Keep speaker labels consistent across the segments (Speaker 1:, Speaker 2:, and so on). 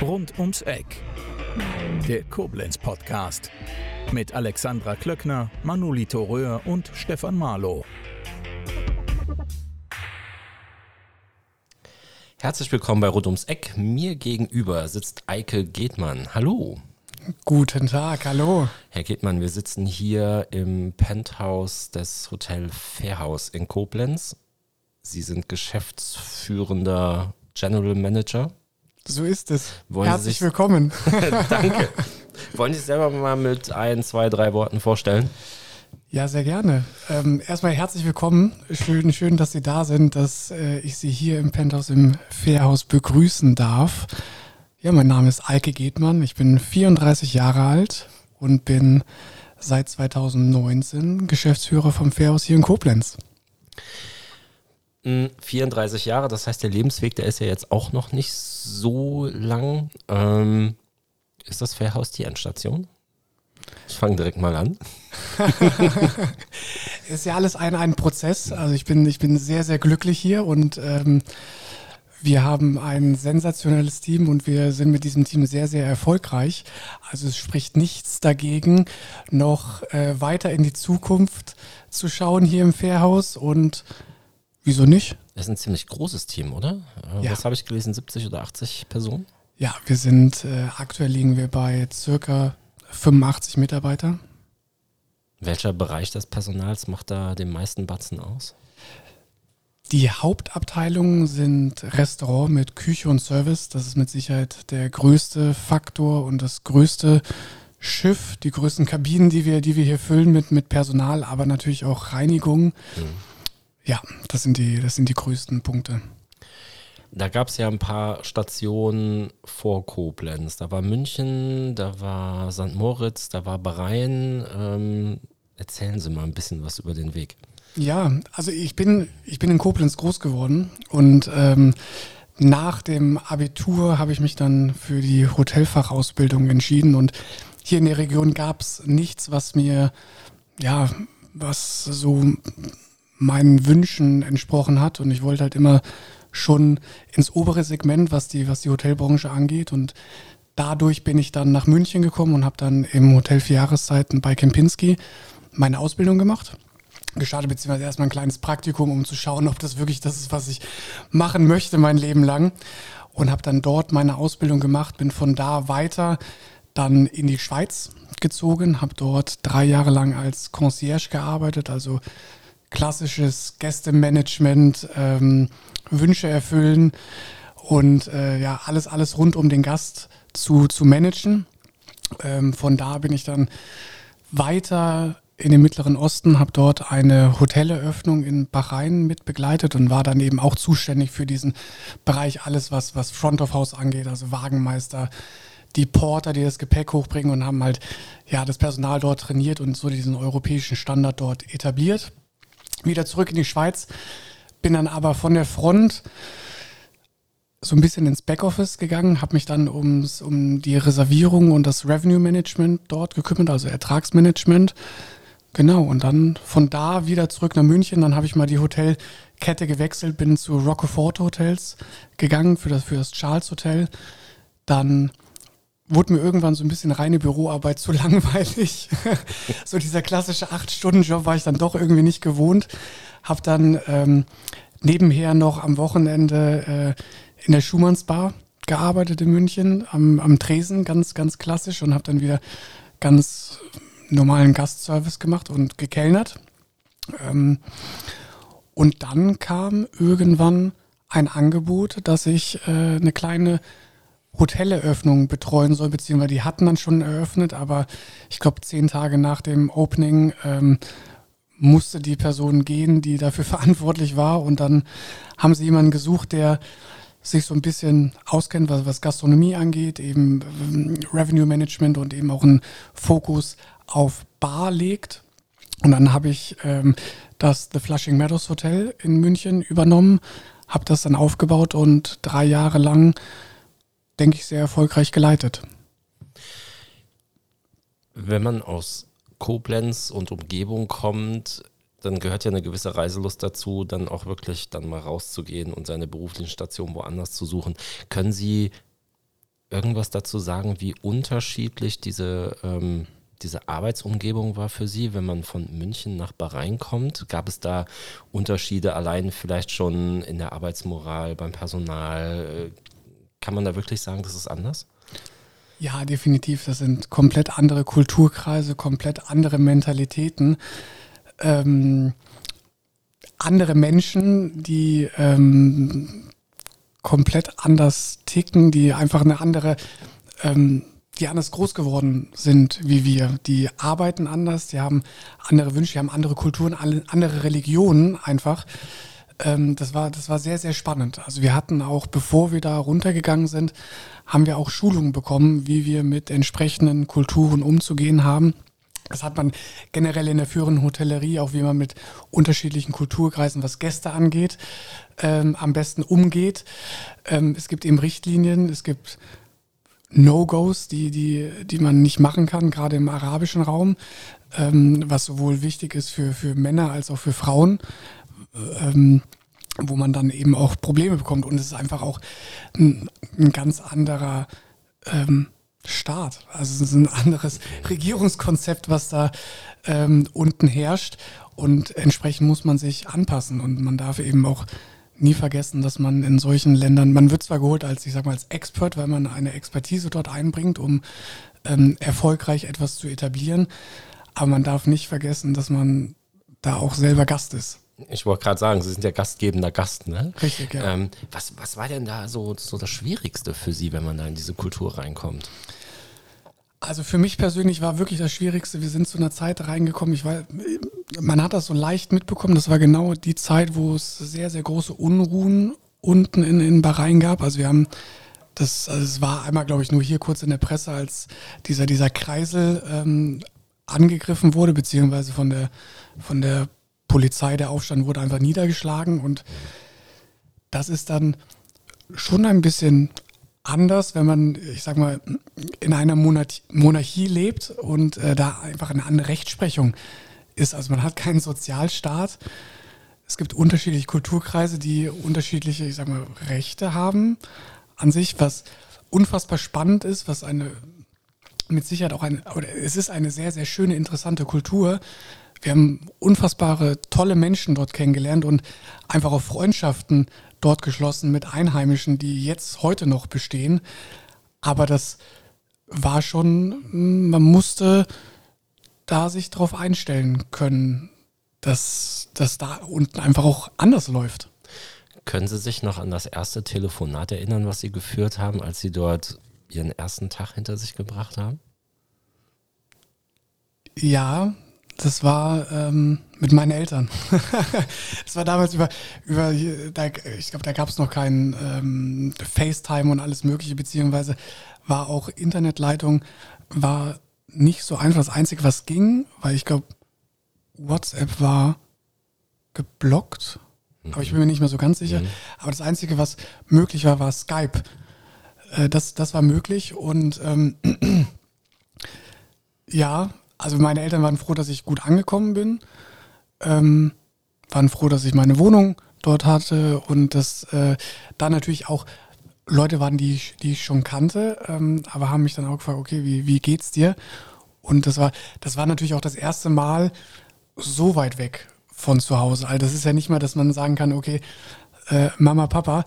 Speaker 1: Rund ums Eck. Der Koblenz Podcast. Mit Alexandra Klöckner, Manolito Röhr und Stefan Marlow.
Speaker 2: Herzlich willkommen bei Rund ums Eck. Mir gegenüber sitzt Eike Gedmann. Hallo.
Speaker 3: Guten Tag, hallo.
Speaker 2: Herr Gedmann, wir sitzen hier im Penthouse des Hotel Fairhaus in Koblenz. Sie sind geschäftsführender General Manager.
Speaker 3: So ist es.
Speaker 2: Wollen Sie
Speaker 3: Herzlich
Speaker 2: sich-
Speaker 3: willkommen.
Speaker 2: Danke. Wollen Sie sich selber mal mit ein, zwei, drei Worten vorstellen?
Speaker 3: Ja, sehr gerne. Ähm, erstmal herzlich willkommen. Schön, schön, dass Sie da sind, dass äh, ich Sie hier im Penthouse im Fairhaus begrüßen darf. Ja, mein Name ist Eike Gedmann. Ich bin 34 Jahre alt und bin seit 2019 Geschäftsführer vom Fairhaus hier in Koblenz.
Speaker 2: Mm, 34 Jahre, das heißt, der Lebensweg, der ist ja jetzt auch noch nicht so lang. Ähm, ist das Fairhaus die Endstation? Ich fange direkt mal an.
Speaker 3: ist ja alles ein, ein Prozess. Also ich bin, ich bin sehr, sehr glücklich hier und ähm, wir haben ein sensationelles Team und wir sind mit diesem Team sehr, sehr erfolgreich. Also es spricht nichts dagegen, noch äh, weiter in die Zukunft zu schauen hier im Fairhaus und wieso nicht?
Speaker 2: Das ist ein ziemlich großes Team, oder? Äh,
Speaker 3: Ja.
Speaker 2: Was habe ich gelesen? 70 oder 80 Personen?
Speaker 3: Ja, wir sind, äh, aktuell liegen wir bei circa 85 Mitarbeiter.
Speaker 2: Welcher Bereich des Personals macht da den meisten Batzen aus?
Speaker 3: Die Hauptabteilungen sind Restaurant mit Küche und Service. Das ist mit Sicherheit der größte Faktor und das größte Schiff, die größten Kabinen, die wir, die wir hier füllen mit, mit Personal, aber natürlich auch Reinigung. Ja, das sind die, das sind die größten Punkte.
Speaker 2: Da gab es ja ein paar Stationen vor Koblenz. Da war München, da war St. Moritz, da war Bahrain. Ähm, erzählen Sie mal ein bisschen was über den Weg.
Speaker 3: Ja, also ich bin, ich bin in Koblenz groß geworden und ähm, nach dem Abitur habe ich mich dann für die Hotelfachausbildung entschieden und hier in der Region gab es nichts, was mir, ja, was so meinen Wünschen entsprochen hat. Und ich wollte halt immer schon ins obere Segment, was die, was die Hotelbranche angeht. Und dadurch bin ich dann nach München gekommen und habe dann im Hotel vier Jahreszeiten bei Kempinski meine Ausbildung gemacht. Gestartet, beziehungsweise erstmal ein kleines Praktikum, um zu schauen, ob das wirklich das ist, was ich machen möchte mein Leben lang. Und habe dann dort meine Ausbildung gemacht, bin von da weiter dann in die Schweiz gezogen, habe dort drei Jahre lang als Concierge gearbeitet, also klassisches Gästemanagement, ähm, Wünsche erfüllen und äh, ja, alles, alles rund um den Gast zu, zu managen. Ähm, von da bin ich dann weiter in den Mittleren Osten, habe dort eine Hoteleröffnung in Bahrain mit begleitet und war dann eben auch zuständig für diesen Bereich, alles was, was Front of House angeht, also Wagenmeister, die Porter, die das Gepäck hochbringen und haben halt ja das Personal dort trainiert und so diesen europäischen Standard dort etabliert. Wieder zurück in die Schweiz, bin dann aber von der Front so ein bisschen ins Backoffice gegangen, habe mich dann ums, um die Reservierung und das Revenue Management dort gekümmert, also Ertragsmanagement. Genau, und dann von da wieder zurück nach München. Dann habe ich mal die Hotelkette gewechselt, bin zu Rockefort Hotels gegangen für das, für das Charles Hotel. Dann wurde mir irgendwann so ein bisschen reine Büroarbeit zu langweilig. so dieser klassische Acht-Stunden-Job war ich dann doch irgendwie nicht gewohnt. Habe dann ähm, nebenher noch am Wochenende äh, in der Schumannsbar gearbeitet in München, am, am Tresen, ganz, ganz klassisch und habe dann wieder ganz normalen Gastservice gemacht und gekellnert. Ähm, und dann kam irgendwann ein Angebot, dass ich äh, eine kleine Hoteleröffnung betreuen soll, beziehungsweise die hatten dann schon eröffnet, aber ich glaube, zehn Tage nach dem Opening ähm, musste die Person gehen, die dafür verantwortlich war. Und dann haben sie jemanden gesucht, der sich so ein bisschen auskennt, was, was Gastronomie angeht, eben ähm, Revenue Management und eben auch einen Fokus auf Bar legt. Und dann habe ich ähm, das The Flushing Meadows Hotel in München übernommen, habe das dann aufgebaut und drei Jahre lang, denke ich, sehr erfolgreich geleitet.
Speaker 2: Wenn man aus Koblenz und Umgebung kommt, dann gehört ja eine gewisse Reiselust dazu, dann auch wirklich dann mal rauszugehen und seine beruflichen Stationen woanders zu suchen. Können Sie irgendwas dazu sagen, wie unterschiedlich diese, ähm, diese Arbeitsumgebung war für Sie, wenn man von München nach Bahrain kommt? Gab es da Unterschiede allein vielleicht schon in der Arbeitsmoral, beim Personal? Kann man da wirklich sagen, das ist anders?
Speaker 3: Ja, definitiv. Das sind komplett andere Kulturkreise, komplett andere Mentalitäten. Ähm, andere Menschen, die ähm, komplett anders ticken, die einfach eine andere, ähm, die anders groß geworden sind wie wir. Die arbeiten anders, die haben andere Wünsche, die haben andere Kulturen, andere Religionen einfach. Ähm, das, war, das war sehr, sehr spannend. Also wir hatten auch, bevor wir da runtergegangen sind, haben wir auch Schulungen bekommen, wie wir mit entsprechenden Kulturen umzugehen haben. Das hat man generell in der führenden Hotellerie, auch wie man mit unterschiedlichen Kulturkreisen, was Gäste angeht, ähm, am besten umgeht. Ähm, es gibt eben Richtlinien, es gibt No-Gos, die, die, die man nicht machen kann, gerade im arabischen Raum, ähm, was sowohl wichtig ist für, für Männer als auch für Frauen, ähm, wo man dann eben auch Probleme bekommt. Und es ist einfach auch ein, ein ganz anderer ähm, Staat. Also es ist ein anderes Regierungskonzept, was da ähm, unten herrscht. Und entsprechend muss man sich anpassen. Und man darf eben auch nie vergessen, dass man in solchen Ländern, man wird zwar geholt als, ich sag mal, als Expert, weil man eine Expertise dort einbringt, um ähm, erfolgreich etwas zu etablieren. Aber man darf nicht vergessen, dass man da auch selber Gast ist.
Speaker 2: Ich wollte gerade sagen, Sie sind ja gastgebender Gast, ne?
Speaker 3: Richtig, ja.
Speaker 2: Ähm, was, was war denn da so, so das Schwierigste für Sie, wenn man da in diese Kultur reinkommt?
Speaker 3: Also für mich persönlich war wirklich das Schwierigste, wir sind zu einer Zeit reingekommen, ich war, man hat das so leicht mitbekommen, das war genau die Zeit, wo es sehr, sehr große Unruhen unten in, in Bahrain gab. Also wir haben das, also es war einmal, glaube ich, nur hier kurz in der Presse, als dieser, dieser Kreisel ähm, angegriffen wurde, beziehungsweise von der, von der Polizei, der Aufstand wurde einfach niedergeschlagen und das ist dann schon ein bisschen anders, wenn man, ich sag mal, in einer Monarchie lebt und äh, da einfach eine andere Rechtsprechung ist. Also man hat keinen Sozialstaat. Es gibt unterschiedliche Kulturkreise, die unterschiedliche, ich sag mal, Rechte haben an sich, was unfassbar spannend ist, was eine mit Sicherheit auch eine, oder es ist eine sehr, sehr schöne, interessante Kultur. Wir haben unfassbare, tolle Menschen dort kennengelernt und einfach auch Freundschaften dort geschlossen mit Einheimischen, die jetzt heute noch bestehen. Aber das war schon, man musste da sich darauf einstellen können, dass das da unten einfach auch anders läuft.
Speaker 2: Können Sie sich noch an das erste Telefonat erinnern, was Sie geführt haben, als Sie dort Ihren ersten Tag hinter sich gebracht haben?
Speaker 3: Ja, das war ähm, mit meinen Eltern. das war damals über, über da, ich glaube, da gab es noch keinen ähm, FaceTime und alles Mögliche, beziehungsweise war auch Internetleitung, war nicht so einfach. Das Einzige, was ging, weil ich glaube, WhatsApp war geblockt, mhm. aber ich bin mir nicht mehr so ganz sicher. Mhm. Aber das Einzige, was möglich war, war Skype. Äh, das, das war möglich und ähm, ja, also meine Eltern waren froh, dass ich gut angekommen bin, ähm, waren froh, dass ich meine Wohnung dort hatte und dass äh, da natürlich auch Leute waren, die ich, die ich schon kannte, ähm, aber haben mich dann auch gefragt, okay, wie, wie geht's dir? Und das war, das war natürlich auch das erste Mal so weit weg von zu Hause. Also das ist ja nicht mal, dass man sagen kann, okay, äh, Mama, Papa,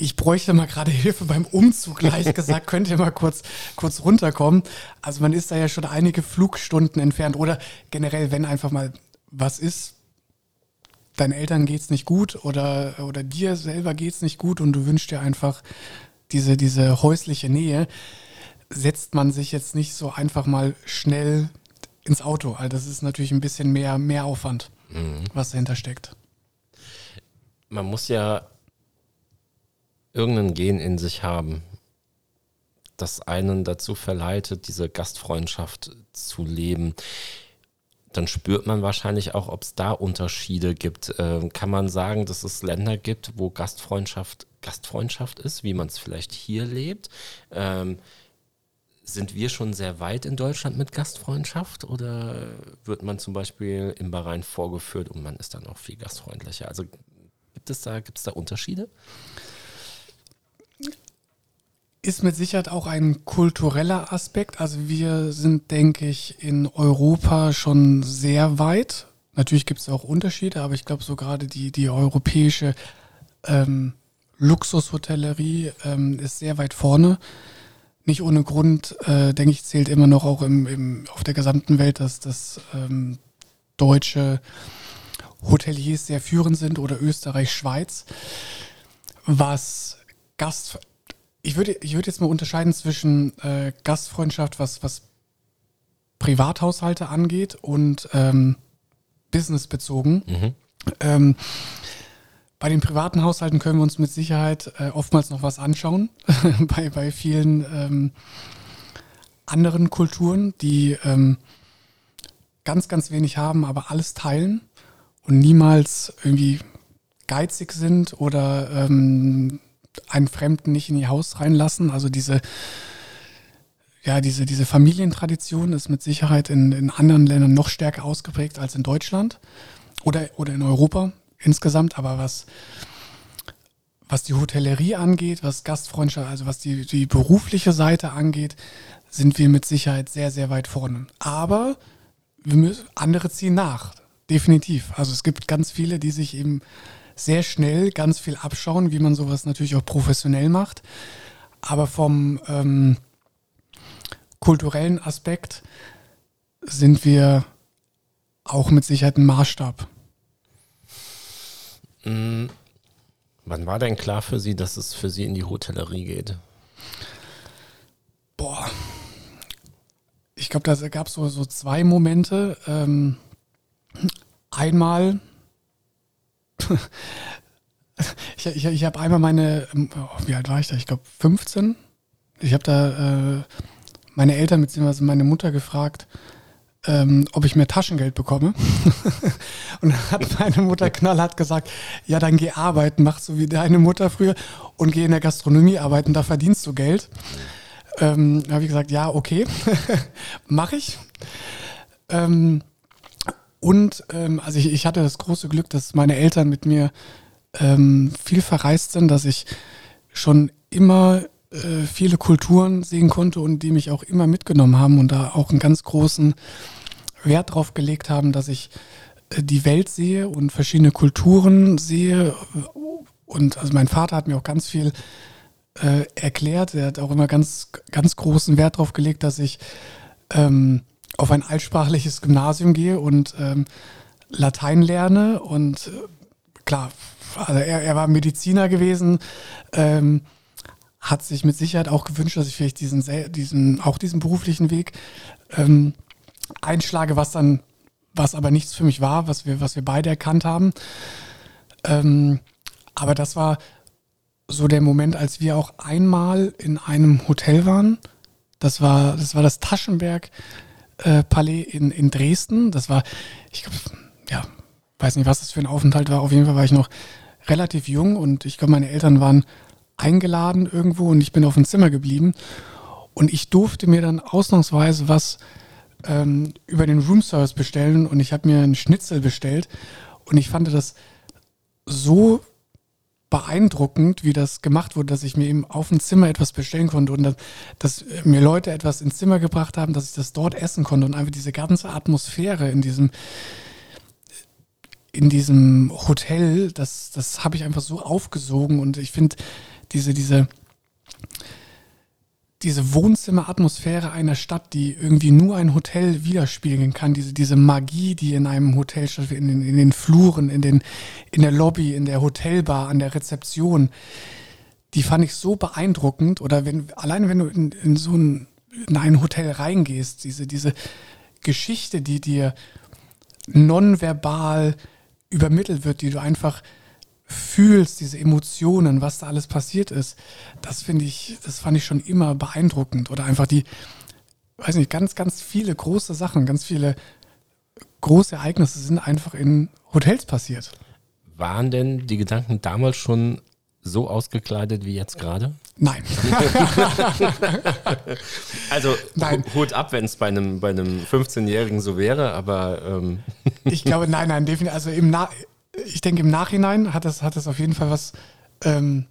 Speaker 3: ich bräuchte mal gerade Hilfe beim Umzug, gleich gesagt, könnt ihr mal kurz, kurz runterkommen. Also man ist da ja schon einige Flugstunden entfernt oder generell, wenn einfach mal was ist, deinen Eltern geht's nicht gut oder, oder dir selber geht's nicht gut und du wünschst dir einfach diese, diese häusliche Nähe, setzt man sich jetzt nicht so einfach mal schnell ins Auto. Also das ist natürlich ein bisschen mehr, mehr Aufwand, mhm. was dahinter steckt.
Speaker 2: Man muss ja irgendein Gen in sich haben, das einen dazu verleitet, diese Gastfreundschaft zu leben. Dann spürt man wahrscheinlich auch, ob es da Unterschiede gibt. Ähm, kann man sagen, dass es Länder gibt, wo Gastfreundschaft Gastfreundschaft ist, wie man es vielleicht hier lebt? Ähm, sind wir schon sehr weit in Deutschland mit Gastfreundschaft oder wird man zum Beispiel im Bahrain vorgeführt und man ist dann auch viel gastfreundlicher? Also gibt es da, gibt es da Unterschiede?
Speaker 3: Ist mit Sicherheit auch ein kultureller Aspekt. Also wir sind, denke ich, in Europa schon sehr weit. Natürlich gibt es auch Unterschiede, aber ich glaube so gerade die, die europäische ähm, Luxushotellerie ähm, ist sehr weit vorne nicht ohne Grund, äh, denke ich, zählt immer noch auch im, im, auf der gesamten Welt, dass das ähm, deutsche Hoteliers sehr führend sind oder Österreich, Schweiz. Was Gast, ich würde, ich würde jetzt mal unterscheiden zwischen äh, Gastfreundschaft, was, was Privathaushalte angeht und ähm, businessbezogen. Mhm. Ähm, bei den privaten Haushalten können wir uns mit Sicherheit äh, oftmals noch was anschauen. bei, bei vielen ähm, anderen Kulturen, die ähm, ganz, ganz wenig haben, aber alles teilen und niemals irgendwie geizig sind oder ähm, einen Fremden nicht in ihr Haus reinlassen. Also diese, ja, diese, diese Familientradition ist mit Sicherheit in, in anderen Ländern noch stärker ausgeprägt als in Deutschland oder, oder in Europa insgesamt, aber was, was die Hotellerie angeht, was Gastfreundschaft, also was die, die berufliche Seite angeht, sind wir mit Sicherheit sehr, sehr weit vorne. Aber wir müssen, andere ziehen nach, definitiv. Also es gibt ganz viele, die sich eben sehr schnell ganz viel abschauen, wie man sowas natürlich auch professionell macht. Aber vom ähm, kulturellen Aspekt sind wir auch mit Sicherheit ein Maßstab.
Speaker 2: Mhm. Wann war denn klar für Sie, dass es für Sie in die Hotellerie geht?
Speaker 3: Boah. Ich glaube, da gab es so, so zwei Momente. Ähm, einmal, ich, ich, ich habe einmal meine, oh, wie alt war ich da? Ich glaube 15. Ich habe da äh, meine Eltern bzw. meine Mutter gefragt, ähm, ob ich mehr Taschengeld bekomme. und dann hat meine Mutter knallhart gesagt, ja, dann geh arbeiten, mach so wie deine Mutter früher und geh in der Gastronomie arbeiten, da verdienst du Geld. Ähm, habe ich gesagt, ja, okay, mache ich. Ähm, und ähm, also ich, ich, hatte das große Glück, dass meine Eltern mit mir ähm, viel verreist sind, dass ich schon immer äh, viele Kulturen sehen konnte und die mich auch immer mitgenommen haben und da auch einen ganz großen Wert drauf gelegt haben, dass ich äh, die Welt sehe und verschiedene Kulturen sehe. Und also mein Vater hat mir auch ganz viel äh, erklärt. Er hat auch immer ganz, ganz großen Wert darauf gelegt, dass ich ähm, auf ein altsprachliches Gymnasium gehe und ähm, Latein lerne. Und äh, klar, also er, er, war Mediziner gewesen. Ähm, hat sich mit Sicherheit auch gewünscht, dass ich vielleicht diesen, diesen auch diesen beruflichen Weg ähm, einschlage, was dann, was aber nichts für mich war, was wir, was wir beide erkannt haben. Ähm, aber das war so der Moment, als wir auch einmal in einem Hotel waren. Das war das, war das Taschenberg Palais in, in Dresden. Das war, ich glaube, ja, weiß nicht, was das für ein Aufenthalt war. Auf jeden Fall war ich noch relativ jung und ich glaube, meine Eltern waren eingeladen irgendwo und ich bin auf dem Zimmer geblieben. Und ich durfte mir dann ausnahmsweise was ähm, über den Roomservice bestellen und ich habe mir einen Schnitzel bestellt und ich fand das so beeindruckend, wie das gemacht wurde, dass ich mir eben auf dem Zimmer etwas bestellen konnte und dass, dass, mir Leute etwas ins Zimmer gebracht haben, dass ich das dort essen konnte und einfach diese ganze Atmosphäre in diesem in diesem Hotel, das, das habe ich einfach so aufgesogen und ich finde, diese, diese, diese Wohnzimmeratmosphäre einer Stadt, die irgendwie nur ein Hotel widerspiegeln kann, diese, diese Magie, die in einem Hotel stattfindet, in, in den Fluren, in, den, in der Lobby, in der Hotelbar, an der Rezeption, die fand ich so beeindruckend. Oder wenn, allein wenn du in, in so ein, in ein Hotel reingehst, diese, diese Geschichte, die dir nonverbal übermittelt wird, die du einfach fühlst, diese Emotionen, was da alles passiert ist, das finde ich, das fand ich schon immer beeindruckend. Oder einfach die, weiß nicht, ganz, ganz viele große Sachen, ganz viele große Ereignisse sind einfach in Hotels passiert.
Speaker 2: Waren denn die Gedanken damals schon so ausgekleidet wie jetzt gerade?
Speaker 3: Nein.
Speaker 2: also nein. Hut ab, wenn es bei einem, bei einem 15-Jährigen so wäre, aber ähm.
Speaker 3: ich glaube, nein, nein, definitiv. Also im Na ich denke, im Nachhinein hat das, hat das auf jeden Fall was ähm,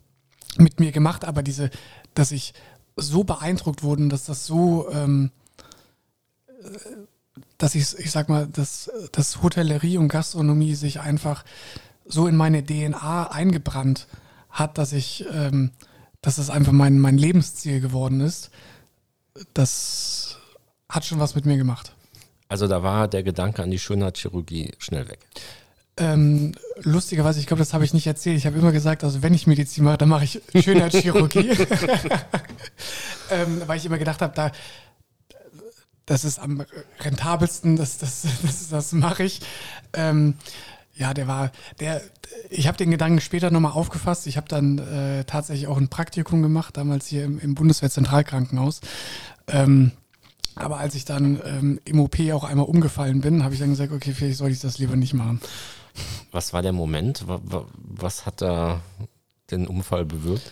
Speaker 3: mit mir gemacht, aber diese, dass ich so beeindruckt wurde, dass das so, ähm, dass ich, ich sag mal, dass, dass Hotellerie und Gastronomie sich einfach so in meine DNA eingebrannt hat, dass ich, ähm, dass es einfach mein, mein Lebensziel geworden ist. Das hat schon was mit mir gemacht.
Speaker 2: Also da war der Gedanke an die Schönheitschirurgie schnell weg.
Speaker 3: Ähm, lustigerweise, ich glaube, das habe ich nicht erzählt. Ich habe immer gesagt, also wenn ich Medizin mache, dann mache ich Schönheitschirurgie. ähm, weil ich immer gedacht habe, da, das ist am rentabelsten, das, das, das, das mache ich. Ähm, ja, der war, der, ich habe den Gedanken später nochmal aufgefasst. Ich habe dann äh, tatsächlich auch ein Praktikum gemacht, damals hier im, im Bundeswehrzentralkrankenhaus. Ähm, aber als ich dann ähm, im OP auch einmal umgefallen bin, habe ich dann gesagt, okay, vielleicht soll ich das lieber nicht machen.
Speaker 2: Was war der Moment? Was hat da den Unfall bewirkt?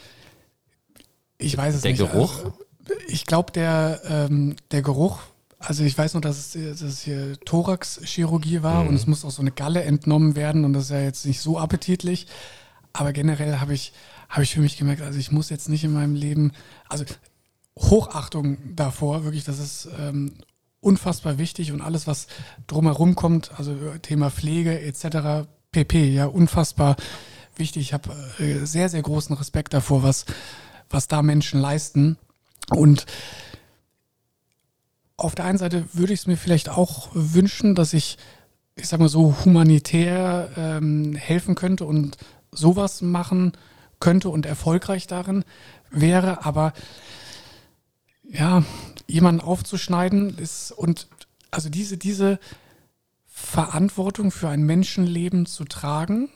Speaker 3: Ich weiß es
Speaker 2: der
Speaker 3: nicht.
Speaker 2: Der Geruch? Also,
Speaker 3: ich glaube, der, ähm, der Geruch, also ich weiß nur, dass es, dass es hier Thoraxchirurgie war mhm. und es muss auch so eine Galle entnommen werden und das ist ja jetzt nicht so appetitlich. Aber generell habe ich, hab ich für mich gemerkt, also ich muss jetzt nicht in meinem Leben, also Hochachtung davor, wirklich, das ist ähm, unfassbar wichtig und alles, was drumherum kommt, also Thema Pflege etc., pp, ja, unfassbar wichtig. Ich habe äh, sehr, sehr großen Respekt davor, was, was da Menschen leisten. Und auf der einen Seite würde ich es mir vielleicht auch wünschen, dass ich, ich sag mal so, humanitär ähm, helfen könnte und sowas machen könnte und erfolgreich darin wäre, aber ja, jemanden aufzuschneiden ist und also diese, diese Verantwortung für ein Menschenleben zu tragen,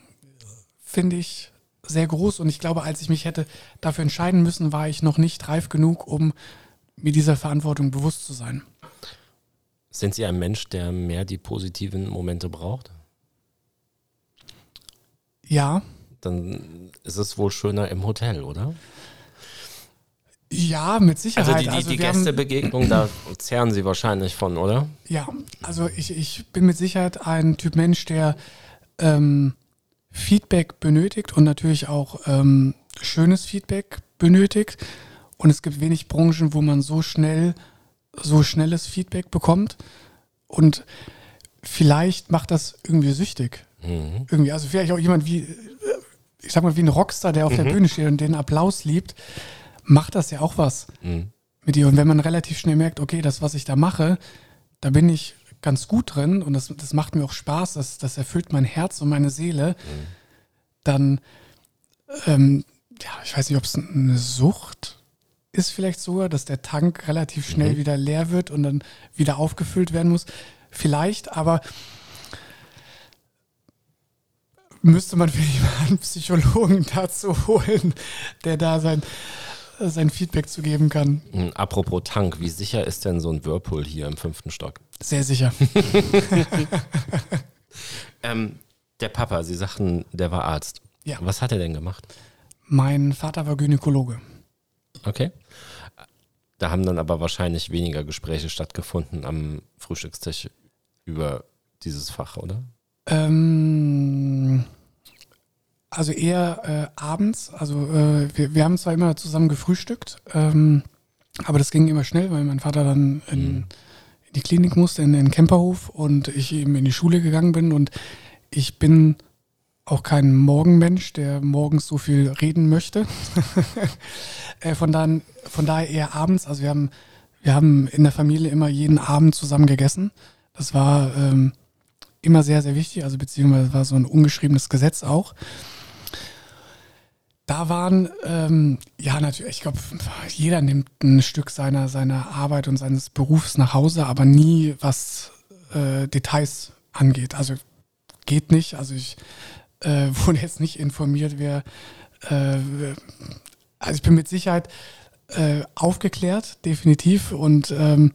Speaker 3: finde ich sehr groß. Und ich glaube, als ich mich hätte dafür entscheiden müssen, war ich noch nicht reif genug, um mir dieser Verantwortung bewusst zu sein.
Speaker 2: Sind Sie ein Mensch, der mehr die positiven Momente braucht?
Speaker 3: Ja.
Speaker 2: Dann ist es wohl schöner im Hotel, oder?
Speaker 3: Ja, mit Sicherheit.
Speaker 2: Also die, die, also die Gästebegegnung, da zehren Sie wahrscheinlich von, oder?
Speaker 3: Ja, also ich, ich bin mit Sicherheit ein Typ Mensch, der ähm, Feedback benötigt und natürlich auch ähm, schönes Feedback benötigt. Und es gibt wenig Branchen, wo man so schnell, so schnelles Feedback bekommt. Und vielleicht macht das irgendwie süchtig. Mhm. Irgendwie, also vielleicht auch jemand wie, ich sag mal, wie ein Rockstar, der auf mhm. der Bühne steht und den Applaus liebt macht das ja auch was mhm. mit dir. Und wenn man relativ schnell merkt, okay, das, was ich da mache, da bin ich ganz gut drin und das, das macht mir auch Spaß, das, das erfüllt mein Herz und meine Seele, mhm. dann, ähm, ja, ich weiß nicht, ob es eine Sucht ist vielleicht sogar, dass der Tank relativ schnell mhm. wieder leer wird und dann wieder aufgefüllt werden muss. Vielleicht, aber müsste man vielleicht mal einen Psychologen dazu holen, der da sein, sein Feedback zu geben kann.
Speaker 2: Hm, apropos Tank, wie sicher ist denn so ein Whirlpool hier im fünften Stock?
Speaker 3: Sehr sicher.
Speaker 2: ähm, der Papa, Sie sagten, der war Arzt.
Speaker 3: Ja.
Speaker 2: Was hat er denn gemacht?
Speaker 3: Mein Vater war Gynäkologe.
Speaker 2: Okay. Da haben dann aber wahrscheinlich weniger Gespräche stattgefunden am Frühstückstisch über dieses Fach, oder?
Speaker 3: Ähm, also eher äh, abends. Also äh, wir, wir haben zwar immer zusammen gefrühstückt, ähm, aber das ging immer schnell, weil mein Vater dann in, mhm. in die Klinik musste, in den Camperhof und ich eben in die Schule gegangen bin. Und ich bin auch kein Morgenmensch, der morgens so viel reden möchte. äh, von, dann, von daher eher abends. Also wir haben, wir haben in der Familie immer jeden Abend zusammen gegessen. Das war ähm, immer sehr, sehr wichtig, also beziehungsweise war so ein ungeschriebenes Gesetz auch da waren, ähm, ja, natürlich, ich glaube, jeder nimmt ein Stück seiner, seiner Arbeit und seines Berufs nach Hause, aber nie was äh, Details angeht. Also geht nicht. Also ich äh, wurde jetzt nicht informiert, wer, äh, also ich bin mit Sicherheit äh, aufgeklärt, definitiv. Und ähm,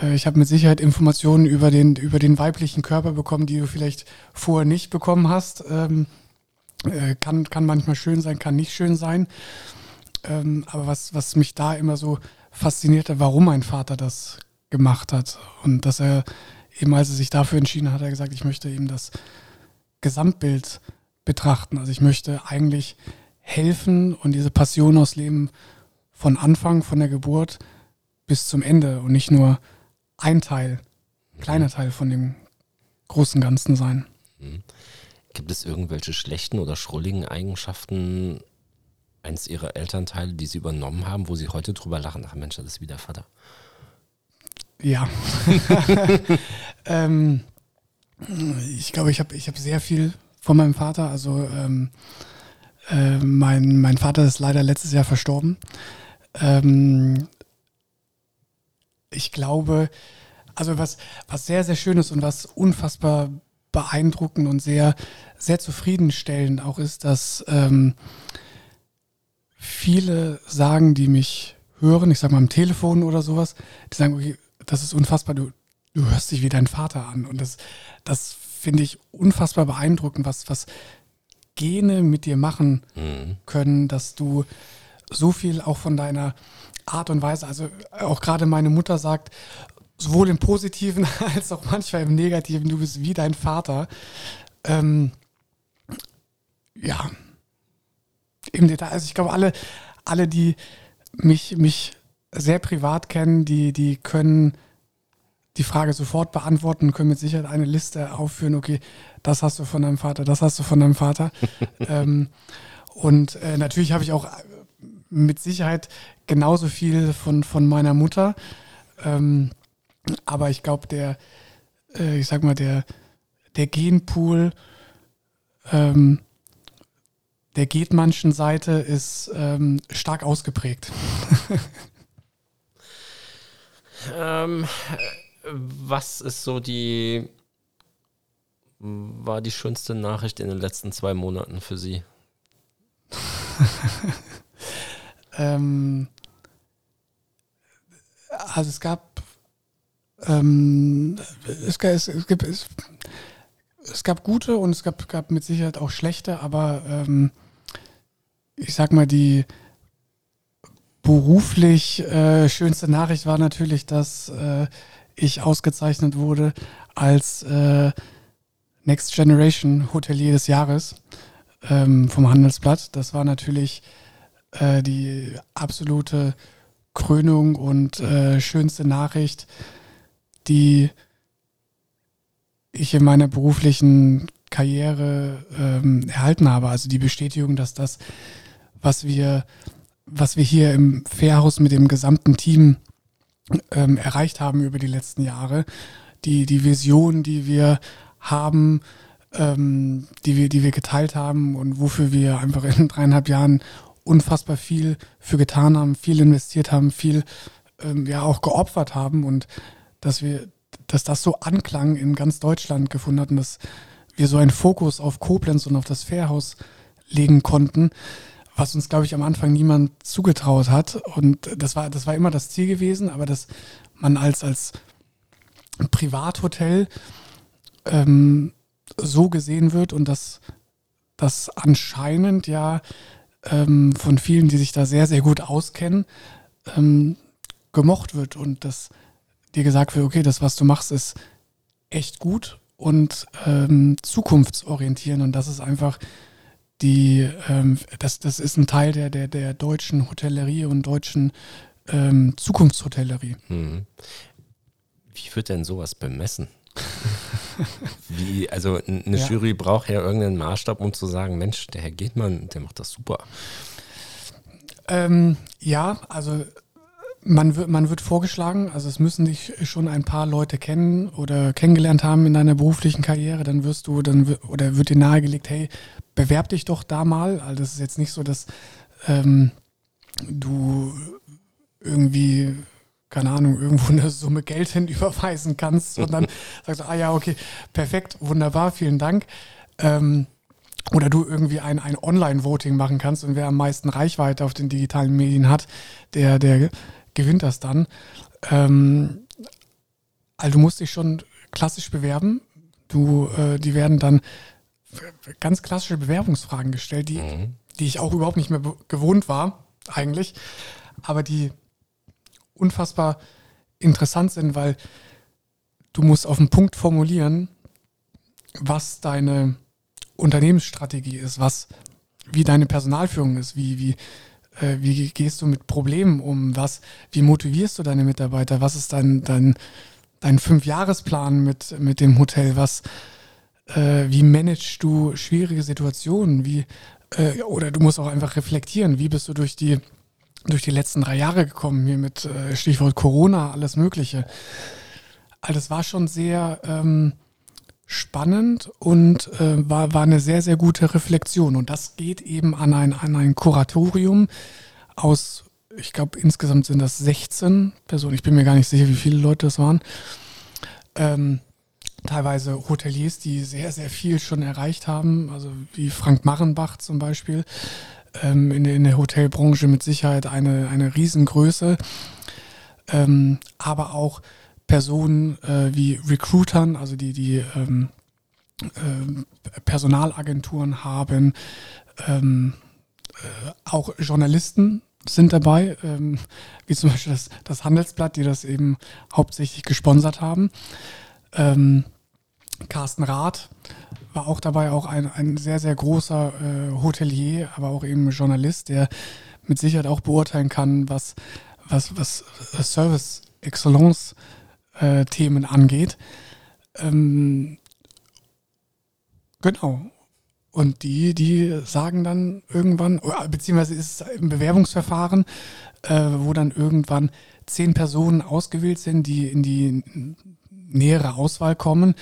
Speaker 3: äh, ich habe mit Sicherheit Informationen über den, über den weiblichen Körper bekommen, die du vielleicht vorher nicht bekommen hast. Ähm, äh, kann, kann manchmal schön sein, kann nicht schön sein. Ähm, aber was, was mich da immer so faszinierte, warum mein Vater das gemacht hat. Und dass er eben, als er sich dafür entschieden hat, hat er gesagt, ich möchte eben das Gesamtbild betrachten. Also ich möchte eigentlich helfen und diese Passion ausleben von Anfang, von der Geburt bis zum Ende und nicht nur ein Teil, kleiner Teil von dem großen Ganzen sein.
Speaker 2: Gibt es irgendwelche schlechten oder schrulligen Eigenschaften eines ihrer Elternteile, die sie übernommen haben, wo sie heute drüber lachen? Ach Mensch, das ist wieder Vater.
Speaker 3: Ja. ähm, ich glaube, ich habe ich hab sehr viel von meinem Vater. Also ähm, äh, mein, mein Vater ist leider letztes Jahr verstorben. Ähm, ich glaube, also was, was sehr, sehr schön ist und was unfassbar beeindruckend und sehr, sehr zufriedenstellend auch ist, dass ähm, viele sagen, die mich hören, ich sage mal am Telefon oder sowas, die sagen, okay, das ist unfassbar, du, du hörst dich wie dein Vater an. Und das, das finde ich unfassbar beeindruckend, was, was Gene mit dir machen mhm. können, dass du so viel auch von deiner Art und Weise, also auch gerade meine Mutter sagt, sowohl im Positiven als auch manchmal im Negativen, du bist wie dein Vater. Ähm, ja, im Detail. Also ich glaube, alle, alle, die mich, mich sehr privat kennen, die, die können die Frage sofort beantworten, können mit Sicherheit eine Liste aufführen, okay, das hast du von deinem Vater, das hast du von deinem Vater. ähm, und äh, natürlich habe ich auch mit Sicherheit genauso viel von, von meiner Mutter. Ähm, aber ich glaube, der, äh, ich sag mal, der, der Genpool ähm, der Getmannschen Seite ist ähm, stark ausgeprägt.
Speaker 2: ähm, was ist so die, war die schönste Nachricht in den letzten zwei Monaten für Sie?
Speaker 3: ähm, also es gab, ähm, es, es, es, gibt, es, es gab gute und es gab, gab mit Sicherheit auch schlechte, aber ähm, ich sag mal, die beruflich äh, schönste Nachricht war natürlich, dass äh, ich ausgezeichnet wurde als äh, Next Generation Hotelier des Jahres ähm, vom Handelsblatt. Das war natürlich äh, die absolute Krönung und äh, schönste Nachricht, die ich in meiner beruflichen Karriere ähm, erhalten habe. Also die Bestätigung, dass das, was wir, was wir hier im Fairhaus mit dem gesamten Team ähm, erreicht haben über die letzten Jahre, die, die Vision, die wir haben, ähm, die, wir, die wir geteilt haben und wofür wir einfach in dreieinhalb Jahren unfassbar viel für getan haben, viel investiert haben, viel ähm, ja auch geopfert haben und dass wir dass das so Anklang in ganz Deutschland gefunden hat und dass wir so einen Fokus auf Koblenz und auf das Fährhaus legen konnten, was uns, glaube ich, am Anfang niemand zugetraut hat. Und das war, das war immer das Ziel gewesen, aber dass man als, als Privathotel ähm, so gesehen wird und dass das anscheinend ja ähm, von vielen, die sich da sehr, sehr gut auskennen, ähm, gemocht wird und dass dir gesagt wird, okay, das, was du machst, ist echt gut und ähm, zukunftsorientieren. Und das ist einfach die, ähm, das, das ist ein Teil der, der, der deutschen Hotellerie und deutschen ähm, Zukunftshotellerie. Hm.
Speaker 2: Wie wird denn sowas bemessen? Wie, also eine ja. Jury braucht ja irgendeinen Maßstab, um zu sagen, Mensch, der Herr Gehtmann, der macht das super.
Speaker 3: Ähm, ja, also man wird, man wird vorgeschlagen, also es müssen dich schon ein paar Leute kennen oder kennengelernt haben in deiner beruflichen Karriere, dann wirst du, dann oder wird dir nahegelegt, hey, bewerb dich doch da mal. Also das ist jetzt nicht so, dass ähm, du irgendwie, keine Ahnung, irgendwo eine Summe Geld hinüberweisen kannst und dann sagst du, ah ja, okay, perfekt, wunderbar, vielen Dank. Ähm, oder du irgendwie ein, ein Online-Voting machen kannst und wer am meisten Reichweite auf den digitalen Medien hat, der, der gewinnt das dann. Ähm, also du musst dich schon klassisch bewerben. Du, äh, die werden dann ganz klassische Bewerbungsfragen gestellt, die, mhm. die ich auch überhaupt nicht mehr gewohnt war. eigentlich, aber die unfassbar interessant sind, weil du musst auf den Punkt formulieren, was deine Unternehmensstrategie ist, was wie deine Personalführung ist, wie, wie, äh, wie gehst du mit Problemen um, was, wie motivierst du deine Mitarbeiter, was ist dein, dein, dein Fünfjahresplan mit, mit dem Hotel, was, äh, wie managst du schwierige Situationen, wie, äh, oder du musst auch einfach reflektieren, wie bist du durch die, durch die letzten drei Jahre gekommen, hier mit äh, Stichwort Corona, alles Mögliche. Das war schon sehr, ähm, spannend und äh, war, war eine sehr, sehr gute Reflexion. Und das geht eben an ein, an ein Kuratorium aus, ich glaube, insgesamt sind das 16 Personen. Ich bin mir gar nicht sicher, wie viele Leute das waren. Ähm, teilweise Hoteliers, die sehr, sehr viel schon erreicht haben, also wie Frank Marrenbach zum Beispiel, ähm, in, der, in der Hotelbranche mit Sicherheit eine, eine Riesengröße, ähm, aber auch Personen äh, wie Recruitern, also die, die ähm, äh, Personalagenturen haben, ähm, äh, auch Journalisten sind dabei, ähm, wie zum Beispiel das, das, Handelsblatt, die das eben hauptsächlich gesponsert haben. Ähm, Carsten Rath war auch dabei, auch ein, ein sehr, sehr großer äh, Hotelier, aber auch eben Journalist, der mit Sicherheit auch beurteilen kann, was, was, was Service Excellence äh, Themen angeht. Ähm, genau. Und die, die sagen dann irgendwann, beziehungsweise ist es im Bewerbungsverfahren, äh, wo dann irgendwann zehn Personen ausgewählt sind, die in die nähere Auswahl kommen.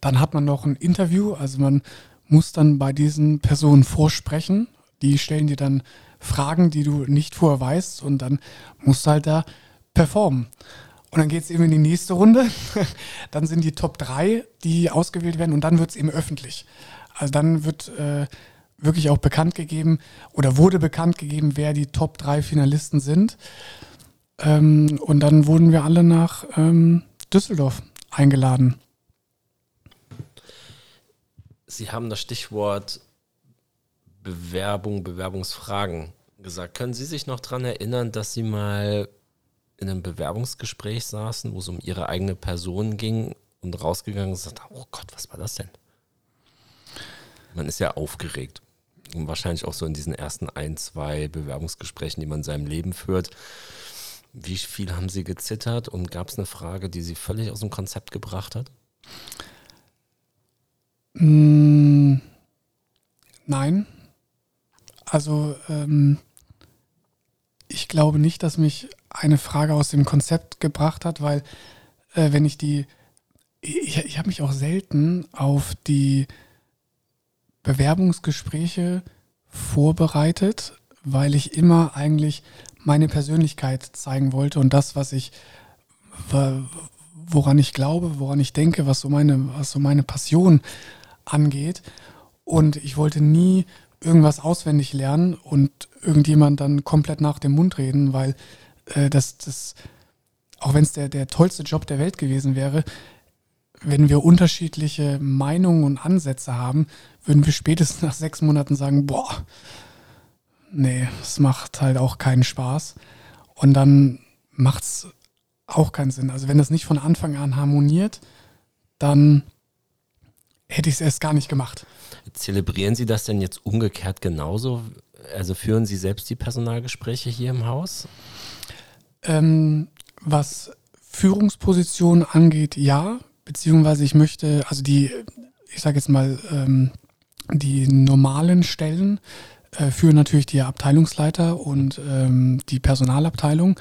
Speaker 3: Dann hat man noch ein Interview, also man muss dann bei diesen Personen vorsprechen. Die stellen dir dann Fragen, die du nicht vorher weißt und dann musst du halt da performen. Und dann geht es eben in die nächste Runde. dann sind die Top 3, die ausgewählt werden und dann wird es eben öffentlich. Also dann wird äh, wirklich auch bekannt gegeben oder wurde bekannt gegeben, wer die Top 3 Finalisten sind. Ähm, und dann wurden wir alle nach ähm, Düsseldorf eingeladen.
Speaker 2: Sie haben das Stichwort Bewerbung, Bewerbungsfragen gesagt. Können Sie sich noch daran erinnern, dass Sie mal in einem Bewerbungsgespräch saßen, wo es um ihre eigene Person ging und rausgegangen und gesagt oh Gott, was war das denn? Man ist ja aufgeregt. Und wahrscheinlich auch so in diesen ersten ein, zwei Bewerbungsgesprächen, die man in seinem Leben führt. Wie viel haben Sie gezittert und gab es eine Frage, die Sie völlig aus dem Konzept gebracht hat?
Speaker 3: Mm, nein. Also ähm, ich glaube nicht, dass mich eine Frage aus dem Konzept gebracht hat, weil äh, wenn ich die, ich, ich habe mich auch selten auf die Bewerbungsgespräche vorbereitet, weil ich immer eigentlich meine Persönlichkeit zeigen wollte und das, was ich, woran ich glaube, woran ich denke, was so meine, was so meine Passion angeht. Und ich wollte nie irgendwas auswendig lernen und irgendjemand dann komplett nach dem Mund reden, weil äh, das, das, auch wenn es der, der tollste Job der Welt gewesen wäre, wenn wir unterschiedliche Meinungen und Ansätze haben, würden wir spätestens nach sechs Monaten sagen, boah, nee, es macht halt auch keinen Spaß. Und dann macht es auch keinen Sinn. Also wenn das nicht von Anfang an harmoniert, dann hätte ich es erst gar nicht gemacht.
Speaker 2: Zelebrieren Sie das denn jetzt umgekehrt genauso? Also führen Sie selbst die Personalgespräche hier im Haus?
Speaker 3: Ähm, was Führungspositionen angeht, ja. Beziehungsweise ich möchte, also die, ich sage jetzt mal, ähm, die normalen Stellen äh, führen natürlich die Abteilungsleiter und ähm, die Personalabteilung.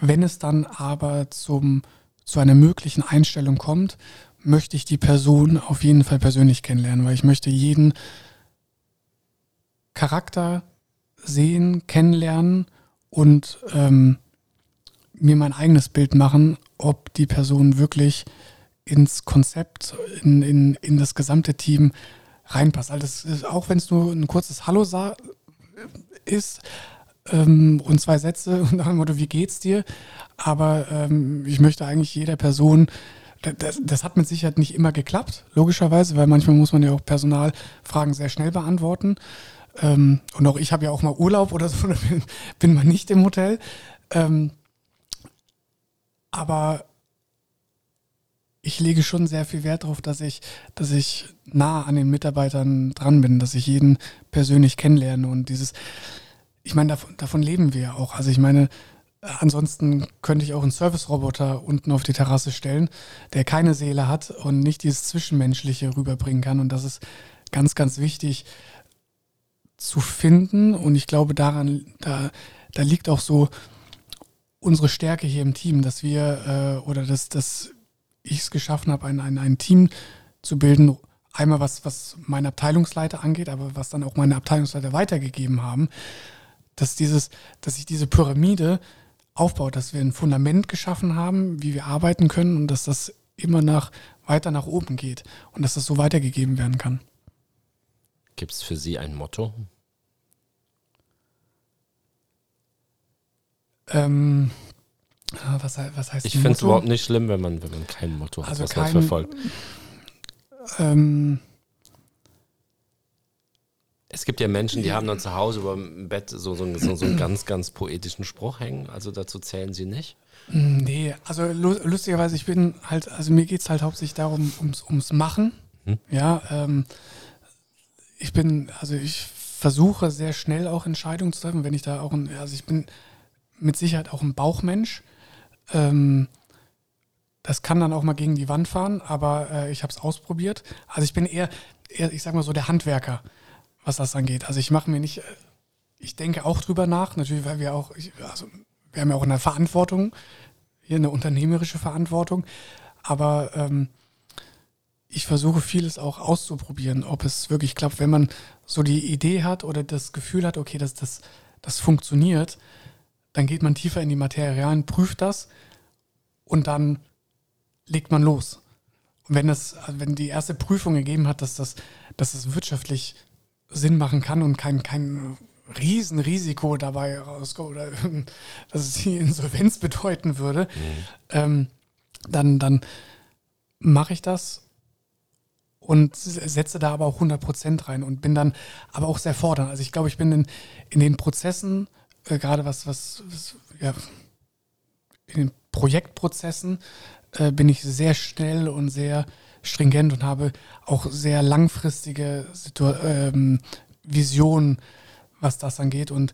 Speaker 3: Wenn es dann aber zum, zu einer möglichen Einstellung kommt, möchte ich die Person auf jeden Fall persönlich kennenlernen, weil ich möchte jeden Charakter sehen, kennenlernen und ähm, mir mein eigenes Bild machen, ob die Person wirklich ins Konzept, in, in, in das gesamte Team reinpasst. Also ist, auch wenn es nur ein kurzes Hallo ist ähm, und zwei Sätze und dem Motto, wie geht's dir? Aber ähm, ich möchte eigentlich jeder Person, das, das, hat mit Sicherheit nicht immer geklappt, logischerweise, weil manchmal muss man ja auch Personalfragen sehr schnell beantworten. Ähm, und auch ich habe ja auch mal Urlaub oder so, bin, bin mal nicht im Hotel. Ähm, aber ich lege schon sehr viel Wert darauf, dass ich, dass ich nah an den Mitarbeitern dran bin, dass ich jeden persönlich kennenlerne und dieses, ich meine, davon, davon leben wir auch. Also ich meine, ansonsten könnte ich auch einen Service-Roboter unten auf die Terrasse stellen, der keine Seele hat und nicht dieses Zwischenmenschliche rüberbringen kann. Und das ist ganz, ganz wichtig zu finden. Und ich glaube, daran, da, da liegt auch so unsere Stärke hier im Team, dass wir äh, oder dass, dass ich es geschaffen habe, ein, ein, ein Team zu bilden. Einmal was, was mein Abteilungsleiter angeht, aber was dann auch meine Abteilungsleiter weitergegeben haben, dass dieses, dass sich diese Pyramide aufbaut, dass wir ein Fundament geschaffen haben, wie wir arbeiten können und dass das immer nach weiter nach oben geht und dass das so weitergegeben werden kann.
Speaker 2: Gibt es für Sie ein Motto?
Speaker 3: Ähm, Ah, was, was heißt
Speaker 2: Ich finde es überhaupt nicht schlimm, wenn man, wenn man kein Motto hat, also was kein, man verfolgt. Ähm, es gibt ja Menschen, die haben dann zu Hause über dem Bett so, so, so, so einen ganz, ganz poetischen Spruch hängen. Also dazu zählen sie nicht.
Speaker 3: Nee, also lustigerweise, ich bin halt, also mir geht es halt hauptsächlich darum, ums, ums Machen. Hm? Ja, ähm, ich bin, also ich versuche sehr schnell auch Entscheidungen zu treffen, wenn ich da auch, ein, also ich bin mit Sicherheit auch ein Bauchmensch. Ähm, das kann dann auch mal gegen die Wand fahren, aber äh, ich habe es ausprobiert. Also ich bin eher, eher, ich sag mal so, der Handwerker, was das angeht. Also ich mache mir nicht, äh, ich denke auch drüber nach, natürlich, weil wir auch, ich, also wir haben ja auch eine Verantwortung, hier eine unternehmerische Verantwortung, aber ähm, ich versuche vieles auch auszuprobieren, ob es wirklich klappt, wenn man so die Idee hat oder das Gefühl hat, okay, dass das, das funktioniert, dann geht man tiefer in die Materialien, prüft das und dann legt man los. Und wenn das, wenn die erste Prüfung gegeben hat, dass das, dass das wirtschaftlich Sinn machen kann und kein, kein Riesenrisiko dabei rauskommt oder dass es die Insolvenz bedeuten würde, mhm. ähm, dann, dann mache ich das und setze da aber auch 100 Prozent rein und bin dann aber auch sehr fordernd. Also ich glaube, ich bin in, in den Prozessen äh, gerade was, was, was, ja, in den Projektprozessen äh, bin ich sehr schnell und sehr stringent und habe auch sehr langfristige Situ ähm, Visionen, was das angeht und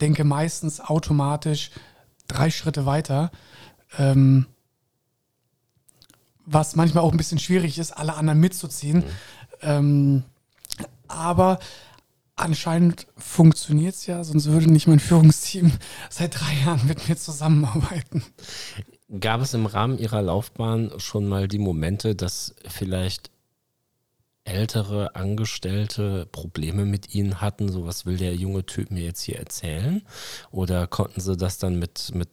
Speaker 3: denke meistens automatisch drei Schritte weiter. Ähm, was manchmal auch ein bisschen schwierig ist, alle anderen mitzuziehen. Mhm. Ähm, aber anscheinend funktioniert es ja, sonst würde nicht mein Führungsteam seit drei Jahren mit mir zusammenarbeiten.
Speaker 2: Gab es im Rahmen Ihrer Laufbahn schon mal die Momente, dass vielleicht ältere Angestellte Probleme mit Ihnen hatten? So, was will der junge Typ mir jetzt hier erzählen? Oder konnten Sie das dann mit, mit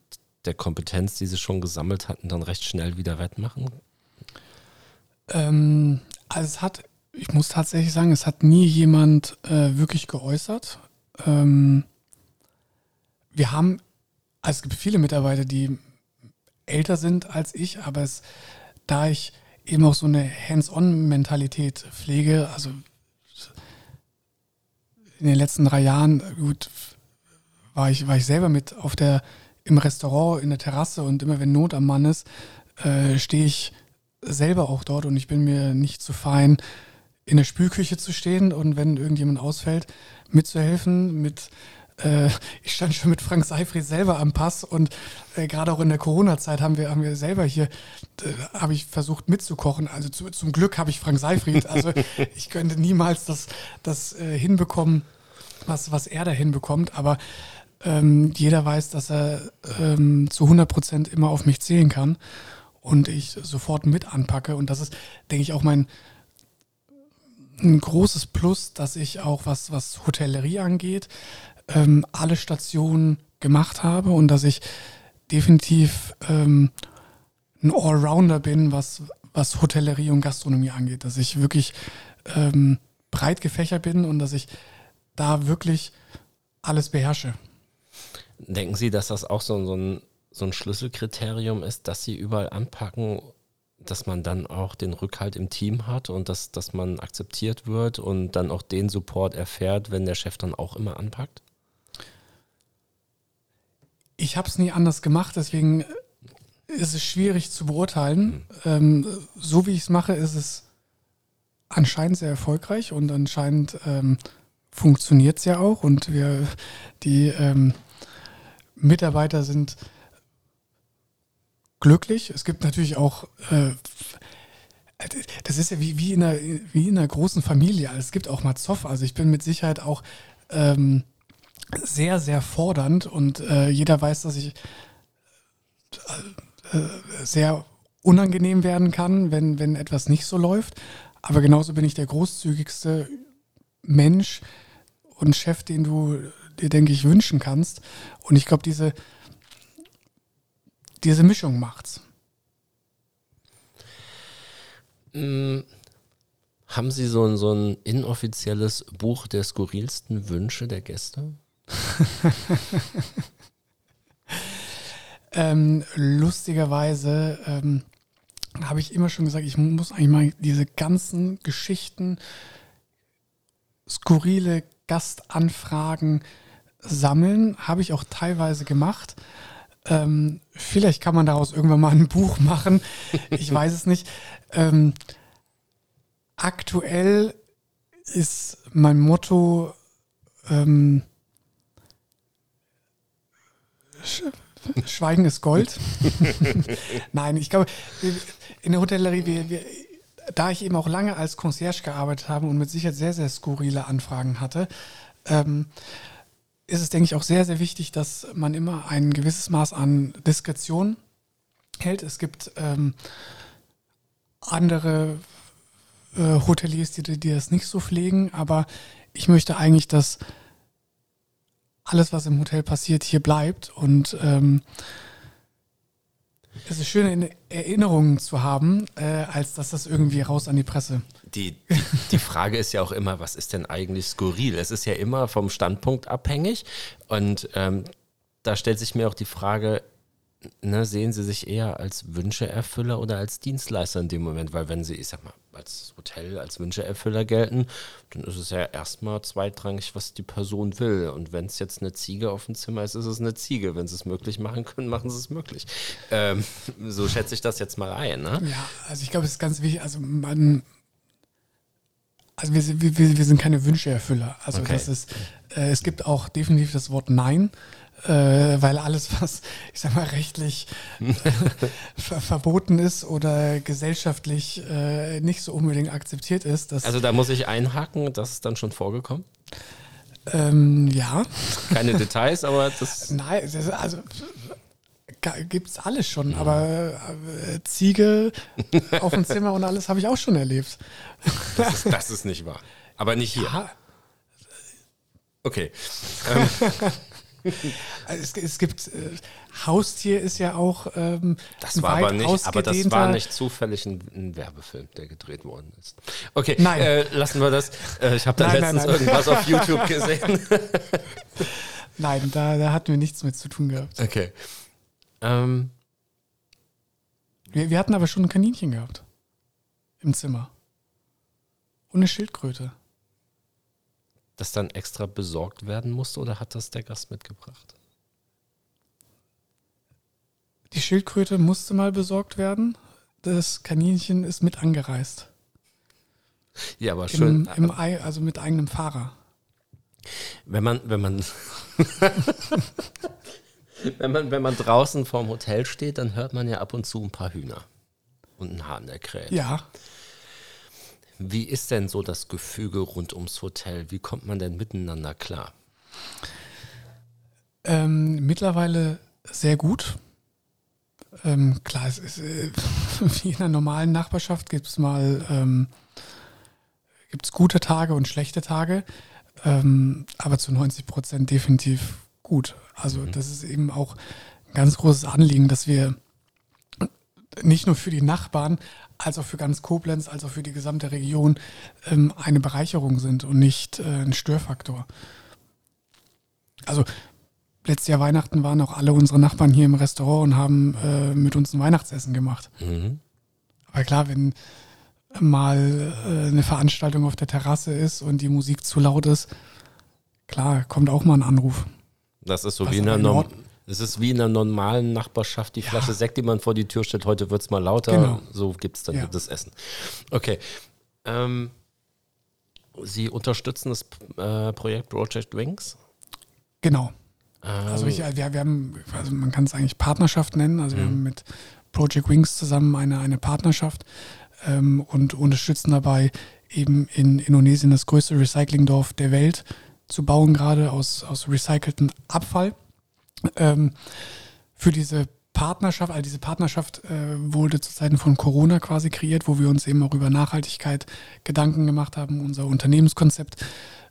Speaker 2: der Kompetenz, die Sie schon gesammelt hatten, dann recht schnell wieder wettmachen?
Speaker 3: Ähm, also es hat ich muss tatsächlich sagen, es hat nie jemand äh, wirklich geäußert. Ähm, wir haben, also es gibt viele Mitarbeiter, die älter sind als ich, aber es, da ich eben auch so eine Hands-on-Mentalität pflege, also in den letzten drei Jahren, gut, war ich, war ich selber mit auf der, im Restaurant, in der Terrasse und immer wenn Not am Mann ist, äh, stehe ich selber auch dort und ich bin mir nicht zu fein, in der Spülküche zu stehen und wenn irgendjemand ausfällt, mitzuhelfen, mit äh, ich stand schon mit Frank Seifried selber am Pass und äh, gerade auch in der Corona-Zeit haben wir, haben wir selber hier, äh, habe ich versucht mitzukochen. Also zu, zum Glück habe ich Frank Seifried. Also ich könnte niemals das, das äh, hinbekommen, was, was er da hinbekommt. Aber ähm, jeder weiß, dass er ähm, zu 100 Prozent immer auf mich zählen kann und ich sofort mit anpacke. Und das ist, denke ich, auch mein, ein großes Plus, dass ich auch was, was Hotellerie angeht, ähm, alle Stationen gemacht habe und dass ich definitiv ähm, ein Allrounder bin, was, was Hotellerie und Gastronomie angeht. Dass ich wirklich ähm, breit gefächert bin und dass ich da wirklich alles beherrsche.
Speaker 2: Denken Sie, dass das auch so, so, ein, so ein Schlüsselkriterium ist, dass Sie überall anpacken dass man dann auch den Rückhalt im Team hat und dass, dass man akzeptiert wird und dann auch den Support erfährt, wenn der Chef dann auch immer anpackt?
Speaker 3: Ich habe es nie anders gemacht, deswegen ist es schwierig zu beurteilen. Mhm. Ähm, so wie ich es mache, ist es anscheinend sehr erfolgreich und anscheinend ähm, funktioniert es ja auch und wir, die ähm, Mitarbeiter sind glücklich. Es gibt natürlich auch, äh, das ist ja wie, wie, in einer, wie in einer großen Familie. Also es gibt auch mal Zoff. Also ich bin mit Sicherheit auch ähm, sehr, sehr fordernd und äh, jeder weiß, dass ich äh, sehr unangenehm werden kann, wenn, wenn etwas nicht so läuft. Aber genauso bin ich der großzügigste Mensch und Chef, den du dir, denke ich, wünschen kannst. Und ich glaube, diese, diese Mischung macht's.
Speaker 2: Mhm. Haben Sie so ein, so ein inoffizielles Buch der skurrilsten Wünsche der Gäste?
Speaker 3: ähm, lustigerweise ähm, habe ich immer schon gesagt, ich muss eigentlich mal diese ganzen Geschichten, skurrile Gastanfragen sammeln. Habe ich auch teilweise gemacht. Ähm, vielleicht kann man daraus irgendwann mal ein Buch machen. Ich weiß es nicht. Ähm, aktuell ist mein Motto ähm, Sch Schweigen ist Gold. Nein, ich glaube, in der Hotellerie, wir, wir, da ich eben auch lange als Concierge gearbeitet habe und mit Sicherheit sehr, sehr skurrile Anfragen hatte, ähm, ist es, denke ich, auch sehr, sehr wichtig, dass man immer ein gewisses Maß an Diskretion hält. Es gibt ähm, andere äh, Hoteliers, die, die das nicht so pflegen, aber ich möchte eigentlich, dass alles, was im Hotel passiert, hier bleibt und ähm, es ist schön, in Erinnerungen zu haben, äh, als dass das irgendwie raus an die Presse.
Speaker 2: Die, die, die, Frage ist ja auch immer, was ist denn eigentlich skurril? Es ist ja immer vom Standpunkt abhängig. Und ähm, da stellt sich mir auch die Frage, ne, sehen Sie sich eher als Wünscheerfüller oder als Dienstleister in dem Moment? Weil wenn Sie, ich sag mal, als Hotel, als Wünscheerfüller gelten, dann ist es ja erstmal zweitrangig, was die Person will. Und wenn es jetzt eine Ziege auf dem Zimmer ist, ist es eine Ziege. Wenn sie es möglich machen können, machen sie es möglich. Ähm, so schätze ich das jetzt mal ein. Ne?
Speaker 3: Ja, also ich glaube, es ist ganz wichtig, also man, also wir, wir, wir sind keine Wünscheerfüller. Also okay. das ist, äh, es gibt auch definitiv das Wort Nein weil alles, was, ich sag mal, rechtlich ver verboten ist oder gesellschaftlich äh, nicht so unbedingt akzeptiert ist.
Speaker 2: Also da muss ich einhaken, das ist dann schon vorgekommen?
Speaker 3: Ähm, ja.
Speaker 2: Keine Details, aber das.
Speaker 3: Nein, das, also gibt es alles schon, ja. aber äh, Ziege auf dem Zimmer und alles habe ich auch schon erlebt.
Speaker 2: Das ist, das ist nicht wahr. Aber nicht hier. Ja. Okay. Ähm,
Speaker 3: es, es, gibt äh, Haustier ist ja auch ähm,
Speaker 2: das war aber nicht, aber das war nicht zufällig ein, ein, Werbefilm, der gedreht worden ist. Okay,
Speaker 3: nein.
Speaker 2: Äh, lassen wir das. Äh, ich habe da nein, letztens nein, nein. irgendwas auf YouTube gesehen.
Speaker 3: nein, da, da hatten wir nichts mit zu tun gehabt.
Speaker 2: Okay. Ähm.
Speaker 3: Wir, wir hatten aber schon ein Kaninchen gehabt im Zimmer und eine Schildkröte
Speaker 2: das dann extra besorgt werden musste oder hat das der Gast mitgebracht?
Speaker 3: Die Schildkröte musste mal besorgt werden. Das Kaninchen ist mit angereist.
Speaker 2: Ja, aber schön.
Speaker 3: Im, im also mit eigenem Fahrer.
Speaker 2: Wenn man, wenn man, wenn man, wenn man draußen vorm Hotel steht, dann hört man ja ab und zu ein paar Hühner und einen Hahn, der kräht.
Speaker 3: Ja.
Speaker 2: Wie ist denn so das Gefüge rund ums Hotel? Wie kommt man denn miteinander klar?
Speaker 3: Ähm, mittlerweile sehr gut. Ähm, klar, es ist, äh, wie in einer normalen Nachbarschaft gibt es mal ähm, gibt's gute Tage und schlechte Tage, ähm, aber zu 90 Prozent definitiv gut. Also mhm. das ist eben auch ein ganz großes Anliegen, dass wir nicht nur für die Nachbarn, als auch für ganz Koblenz, als auch für die gesamte Region ähm, eine Bereicherung sind und nicht äh, ein Störfaktor. Also letztes Jahr Weihnachten waren auch alle unsere Nachbarn hier im Restaurant und haben äh, mit uns ein Weihnachtsessen gemacht. Mhm. Aber klar, wenn mal äh, eine Veranstaltung auf der Terrasse ist und die Musik zu laut ist, klar, kommt auch mal ein Anruf.
Speaker 2: Das ist so wie in einer, Norm es ist wie in einer normalen Nachbarschaft, die ja. Flasche Sekt, die man vor die Tür stellt, heute wird es mal lauter, genau. so gibt es dann ja. das Essen. Okay. Ähm, Sie unterstützen das äh, Projekt Project Wings?
Speaker 3: Genau. Ähm. Also ich, wir, wir haben, also man kann es eigentlich Partnerschaft nennen, also mhm. wir haben mit Project Wings zusammen eine, eine Partnerschaft ähm, und unterstützen dabei eben in Indonesien das größte Recyclingdorf der Welt zu bauen, gerade aus, aus recyceltem Abfall. Ähm, für diese Partnerschaft, also diese Partnerschaft äh, wurde zu Zeiten von Corona quasi kreiert, wo wir uns eben auch über Nachhaltigkeit Gedanken gemacht haben, unser Unternehmenskonzept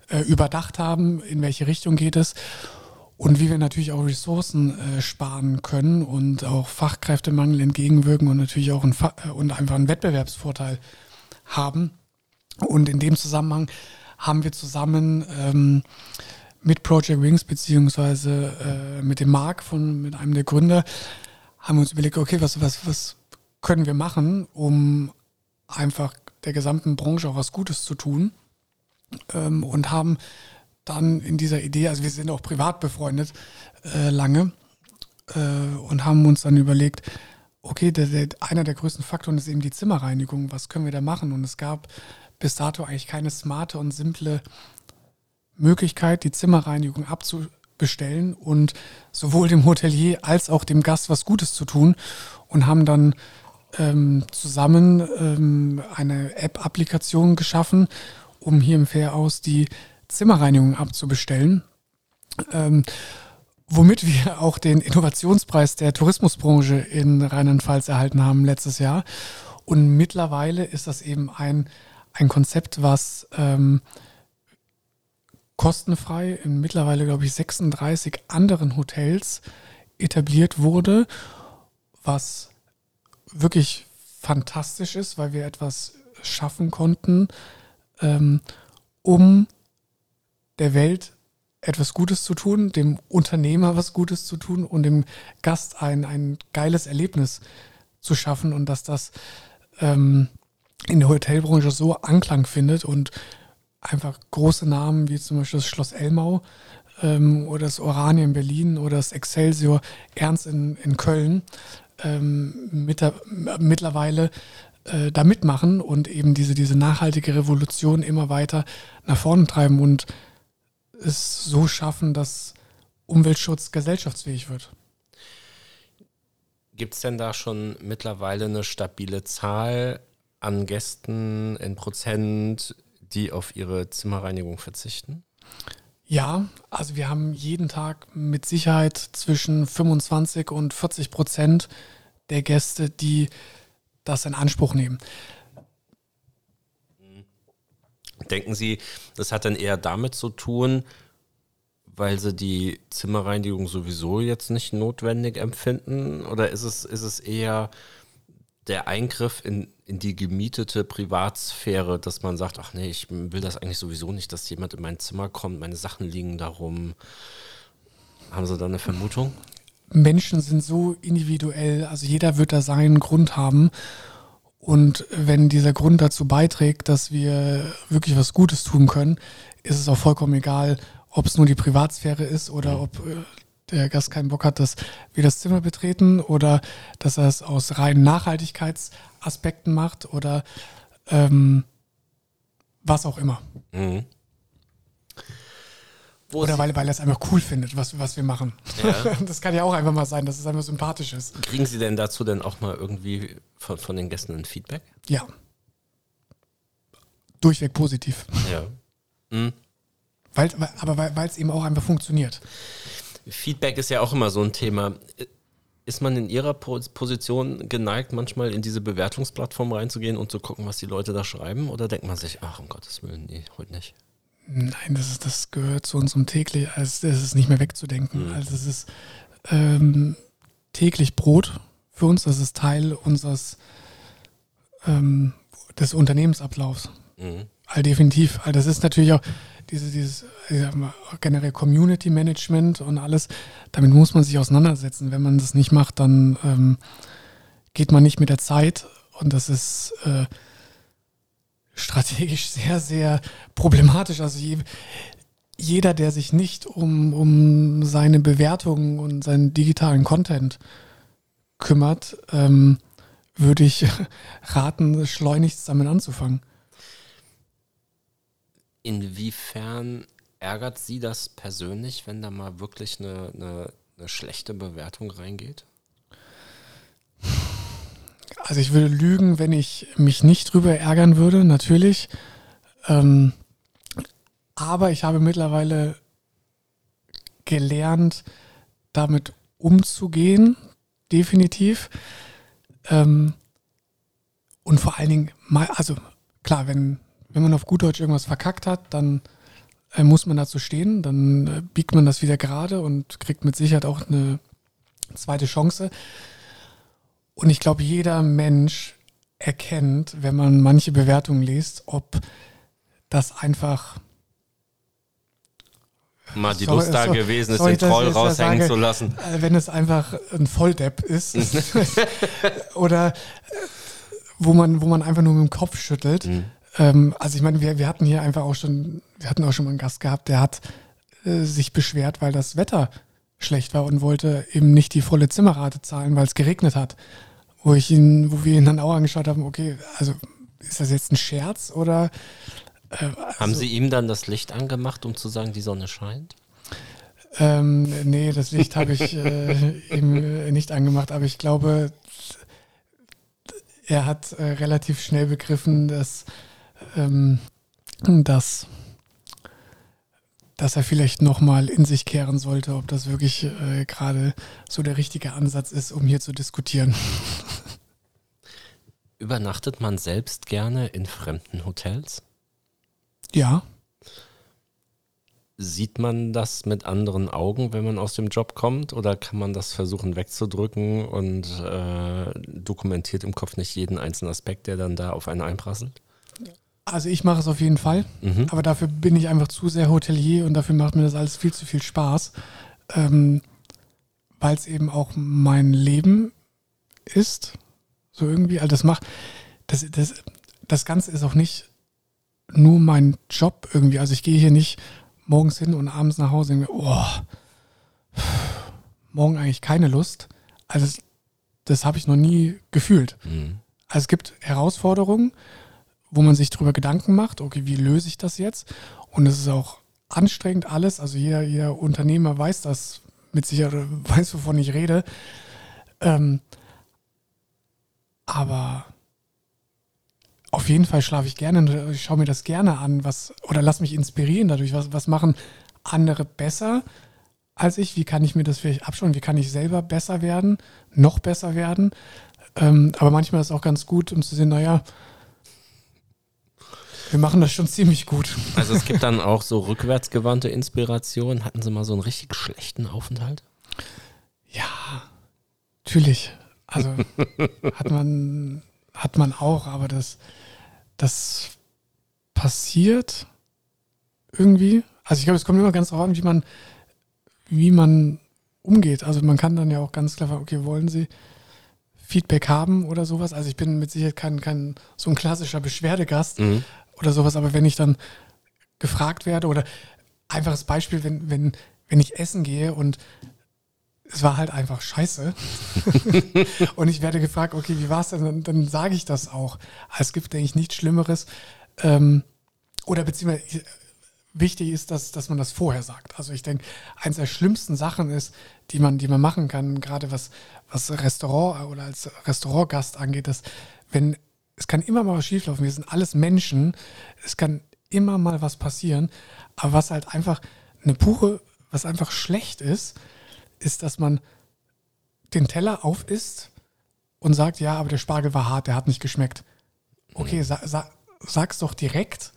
Speaker 3: äh, überdacht haben, in welche Richtung geht es und wie wir natürlich auch Ressourcen äh, sparen können und auch Fachkräftemangel entgegenwirken und natürlich auch ein äh, und einfach einen Wettbewerbsvorteil haben. Und in dem Zusammenhang haben wir zusammen ähm, mit Project Wings beziehungsweise äh, mit dem Marc von mit einem der Gründer haben wir uns überlegt, okay, was, was, was können wir machen, um einfach der gesamten Branche auch was Gutes zu tun ähm, und haben dann in dieser Idee, also wir sind auch privat befreundet äh, lange äh, und haben uns dann überlegt, okay, der, der, einer der größten Faktoren ist eben die Zimmerreinigung, was können wir da machen? Und es gab bis dato eigentlich keine smarte und simple Möglichkeit, die Zimmerreinigung abzubestellen und sowohl dem Hotelier als auch dem Gast was Gutes zu tun und haben dann ähm, zusammen ähm, eine App-Applikation geschaffen, um hier im Fair aus die Zimmerreinigung abzubestellen. Ähm, womit wir auch den Innovationspreis der Tourismusbranche in Rheinland-Pfalz erhalten haben letztes Jahr. Und mittlerweile ist das eben ein, ein Konzept, was ähm, kostenfrei in mittlerweile, glaube ich, 36 anderen Hotels etabliert wurde, was wirklich fantastisch ist, weil wir etwas schaffen konnten, ähm, um der Welt etwas Gutes zu tun, dem Unternehmer was Gutes zu tun und dem Gast ein, ein geiles Erlebnis zu schaffen und dass das ähm, in der Hotelbranche so Anklang findet und einfach große Namen wie zum Beispiel das Schloss Elmau ähm, oder das Orania in Berlin oder das Excelsior Ernst in, in Köln ähm, mit, mittlerweile äh, da mitmachen und eben diese, diese nachhaltige Revolution immer weiter nach vorne treiben und es so schaffen, dass Umweltschutz gesellschaftsfähig wird.
Speaker 2: Gibt es denn da schon mittlerweile eine stabile Zahl an Gästen in Prozent, die auf ihre Zimmerreinigung verzichten?
Speaker 3: Ja, also wir haben jeden Tag mit Sicherheit zwischen 25 und 40 Prozent der Gäste, die das in Anspruch nehmen.
Speaker 2: Denken Sie, das hat dann eher damit zu tun, weil sie die Zimmerreinigung sowieso jetzt nicht notwendig empfinden? Oder ist es, ist es eher der Eingriff in, in die gemietete Privatsphäre, dass man sagt, ach nee, ich will das eigentlich sowieso nicht, dass jemand in mein Zimmer kommt, meine Sachen liegen darum. Haben Sie da eine Vermutung?
Speaker 3: Menschen sind so individuell, also jeder wird da seinen Grund haben. Und wenn dieser Grund dazu beiträgt, dass wir wirklich was Gutes tun können, ist es auch vollkommen egal, ob es nur die Privatsphäre ist oder mhm. ob äh, der Gast keinen Bock hat, dass wir das Zimmer betreten oder dass er es aus reinen Nachhaltigkeitsaspekten macht oder ähm, was auch immer. Mhm. Oder weil, weil er es einfach cool findet, was, was wir machen. Ja. Das kann ja auch einfach mal sein, dass es einfach sympathisch ist.
Speaker 2: Kriegen Sie denn dazu denn auch mal irgendwie von, von den Gästen ein Feedback?
Speaker 3: Ja. Durchweg positiv.
Speaker 2: Ja. Mhm.
Speaker 3: Weil, aber weil es eben auch einfach funktioniert.
Speaker 2: Feedback ist ja auch immer so ein Thema. Ist man in Ihrer Position geneigt, manchmal in diese Bewertungsplattform reinzugehen und zu gucken, was die Leute da schreiben? Oder denkt man sich, ach, um Gottes Willen, nee, heute nicht?
Speaker 3: Nein, das, ist, das gehört zu unserem täglich, also es ist nicht mehr wegzudenken. Mhm. Also es ist ähm, täglich Brot für uns, das ist Teil unseres ähm, des Unternehmensablaufs. Mhm. Definitiv. Das ist natürlich auch, diese, dieses generell Community Management und alles, damit muss man sich auseinandersetzen. Wenn man das nicht macht, dann ähm, geht man nicht mit der Zeit Und das ist äh, strategisch sehr, sehr problematisch. Also je, jeder, der sich nicht um, um seine Bewertungen und seinen digitalen Content kümmert, ähm, würde ich raten, schleunigst damit anzufangen.
Speaker 2: Inwiefern ärgert Sie das persönlich, wenn da mal wirklich eine, eine, eine schlechte Bewertung reingeht?
Speaker 3: Also ich würde lügen, wenn ich mich nicht drüber ärgern würde, natürlich. Ähm, aber ich habe mittlerweile gelernt, damit umzugehen, definitiv. Ähm, und vor allen Dingen, mal, also klar, wenn, wenn man auf gut Deutsch irgendwas verkackt hat, dann äh, muss man dazu stehen, dann äh, biegt man das wieder gerade und kriegt mit Sicherheit auch eine zweite Chance. Und ich glaube, jeder Mensch erkennt, wenn man manche Bewertungen liest, ob das einfach
Speaker 2: mal die Lust da gewesen ist, den Troll raushängen sage, zu lassen.
Speaker 3: Äh, wenn es einfach ein Volldepp ist oder äh, wo man, wo man einfach nur mit dem Kopf schüttelt. Mhm. Ähm, also ich meine, wir, wir hatten hier einfach auch schon, wir hatten auch schon mal einen Gast gehabt, der hat äh, sich beschwert, weil das Wetter schlecht war und wollte eben nicht die volle Zimmerrate zahlen, weil es geregnet hat. Wo ich ihn, wo wir ihn dann auch angeschaut haben, okay, also ist das jetzt ein Scherz oder
Speaker 2: äh, also, Haben Sie ihm dann das Licht angemacht, um zu sagen, die Sonne scheint?
Speaker 3: Ähm, nee, das Licht habe ich äh, ihm äh, nicht angemacht, aber ich glaube, er hat äh, relativ schnell begriffen, dass, ähm, dass, dass er vielleicht nochmal in sich kehren sollte, ob das wirklich äh, gerade so der richtige Ansatz ist, um hier zu diskutieren.
Speaker 2: Übernachtet man selbst gerne in fremden Hotels?
Speaker 3: Ja.
Speaker 2: Sieht man das mit anderen Augen, wenn man aus dem Job kommt, oder kann man das versuchen wegzudrücken und äh, dokumentiert im Kopf nicht jeden einzelnen Aspekt, der dann da auf einen einprasselt?
Speaker 3: Also ich mache es auf jeden Fall, mhm. aber dafür bin ich einfach zu sehr Hotelier und dafür macht mir das alles viel zu viel Spaß, ähm, weil es eben auch mein Leben ist, so irgendwie. Also das macht, das, das, das Ganze ist auch nicht nur mein Job irgendwie. Also ich gehe hier nicht morgens hin und abends nach Hause und denke, oh, morgen eigentlich keine Lust. Also das, das habe ich noch nie gefühlt. Mhm. Also es gibt Herausforderungen, wo man sich darüber Gedanken macht, okay, wie löse ich das jetzt? Und es ist auch anstrengend alles. Also jeder, jeder Unternehmer weiß das mit Sicherheit, weiß, wovon ich rede. Ähm, aber auf jeden Fall schlafe ich gerne ich schaue mir das gerne an, was, oder lass mich inspirieren dadurch, was, was machen andere besser als ich, wie kann ich mir das vielleicht abschauen, wie kann ich selber besser werden, noch besser werden. Ähm, aber manchmal ist es auch ganz gut, um zu sehen, naja, wir machen das schon ziemlich gut.
Speaker 2: Also es gibt dann auch so rückwärtsgewandte Inspiration. Hatten Sie mal so einen richtig schlechten Aufenthalt?
Speaker 3: Ja, natürlich. Also hat man, hat man auch, aber das, das passiert irgendwie. Also ich glaube, es kommt immer ganz darauf an, wie man, wie man umgeht. Also man kann dann ja auch ganz klar fragen, okay, wollen Sie Feedback haben oder sowas? Also ich bin mit Sicherheit kein, kein so ein klassischer Beschwerdegast mhm. Oder sowas, aber wenn ich dann gefragt werde oder einfaches Beispiel, wenn, wenn, wenn ich essen gehe und es war halt einfach scheiße. und ich werde gefragt, okay, wie war es denn? Dann, dann sage ich das auch. Es gibt, denke ich, nichts Schlimmeres. Ähm, oder beziehungsweise wichtig ist, dass, dass man das vorher sagt. Also ich denke, eines der schlimmsten Sachen ist, die man, die man machen kann, gerade was, was Restaurant oder als Restaurantgast angeht, dass wenn, es kann immer mal was schieflaufen, wir sind alles Menschen, es kann immer mal was passieren, aber was halt einfach eine pure, was einfach schlecht ist, ist, dass man den Teller aufisst und sagt, ja, aber der Spargel war hart, der hat nicht geschmeckt. Okay, mhm. sa sa sag's doch direkt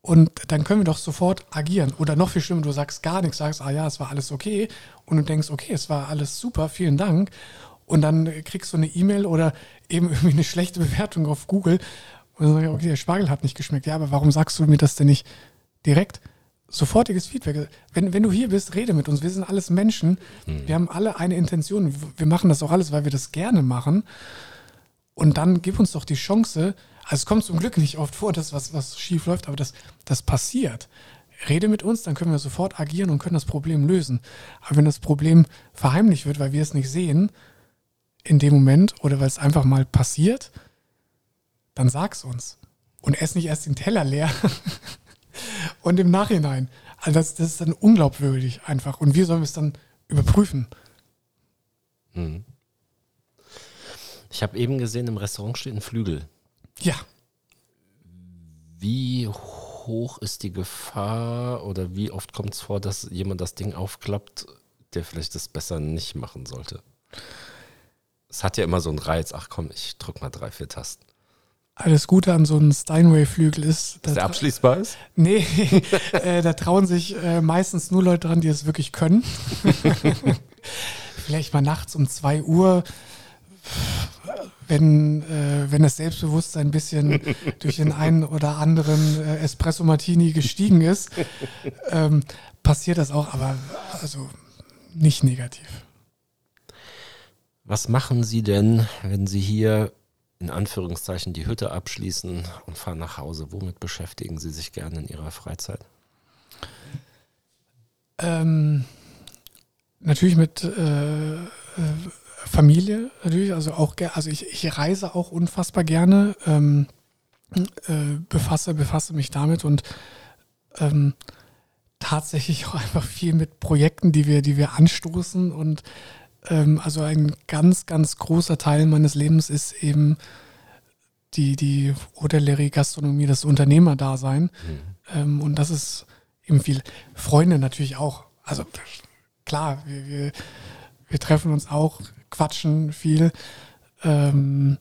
Speaker 3: und dann können wir doch sofort agieren. Oder noch viel schlimmer, du sagst gar nichts, sagst, ah ja, es war alles okay und du denkst, okay, es war alles super, vielen Dank. Und dann kriegst du eine E-Mail oder eben irgendwie eine schlechte Bewertung auf Google und dann sagst du, okay, der Spargel hat nicht geschmeckt. Ja, aber warum sagst du mir das denn nicht direkt? sofortiges Feedback. Wenn, wenn du hier bist, rede mit uns. Wir sind alles Menschen. Mhm. Wir haben alle eine Intention. Wir machen das auch alles, weil wir das gerne machen. Und dann gib uns doch die Chance, also es kommt zum Glück nicht oft vor, dass was, was schief läuft, aber das, das passiert. Rede mit uns, dann können wir sofort agieren und können das Problem lösen. Aber wenn das Problem verheimlicht wird, weil wir es nicht sehen, in dem Moment oder weil es einfach mal passiert, dann sag's uns. Und ess nicht erst den Teller leer und im Nachhinein. Also das, das ist dann unglaubwürdig einfach. Und wir sollen es dann überprüfen.
Speaker 2: Mhm. Ich habe eben gesehen, im Restaurant steht ein Flügel.
Speaker 3: Ja.
Speaker 2: Wie hoch ist die Gefahr oder wie oft kommt es vor, dass jemand das Ding aufklappt, der vielleicht das besser nicht machen sollte? Es hat ja immer so einen Reiz, ach komm, ich drück mal drei, vier Tasten.
Speaker 3: Alles Gute an so einem Steinway-Flügel ist,
Speaker 2: dass der abschließbar ist?
Speaker 3: Nee, äh, da trauen sich äh, meistens nur Leute dran, die es wirklich können. Vielleicht mal nachts um zwei Uhr wenn, äh, wenn das Selbstbewusstsein ein bisschen durch den einen oder anderen äh, Espresso Martini gestiegen ist, ähm, passiert das auch, aber also nicht negativ.
Speaker 2: Was machen Sie denn, wenn Sie hier in Anführungszeichen die Hütte abschließen und fahren nach Hause? Womit beschäftigen Sie sich gerne in Ihrer Freizeit?
Speaker 3: Ähm, natürlich mit äh, äh Familie natürlich, also auch also ich, ich reise auch unfassbar gerne, ähm, äh, befasse, befasse mich damit und ähm, tatsächlich auch einfach viel mit Projekten, die wir, die wir anstoßen und also ein ganz, ganz großer Teil meines Lebens ist eben die, die Hotellerie, Gastronomie, das Unternehmerdasein. Mhm. Ähm, und das ist eben viel. Freunde natürlich auch. Also klar, wir, wir, wir treffen uns auch quatschen viel, ähm,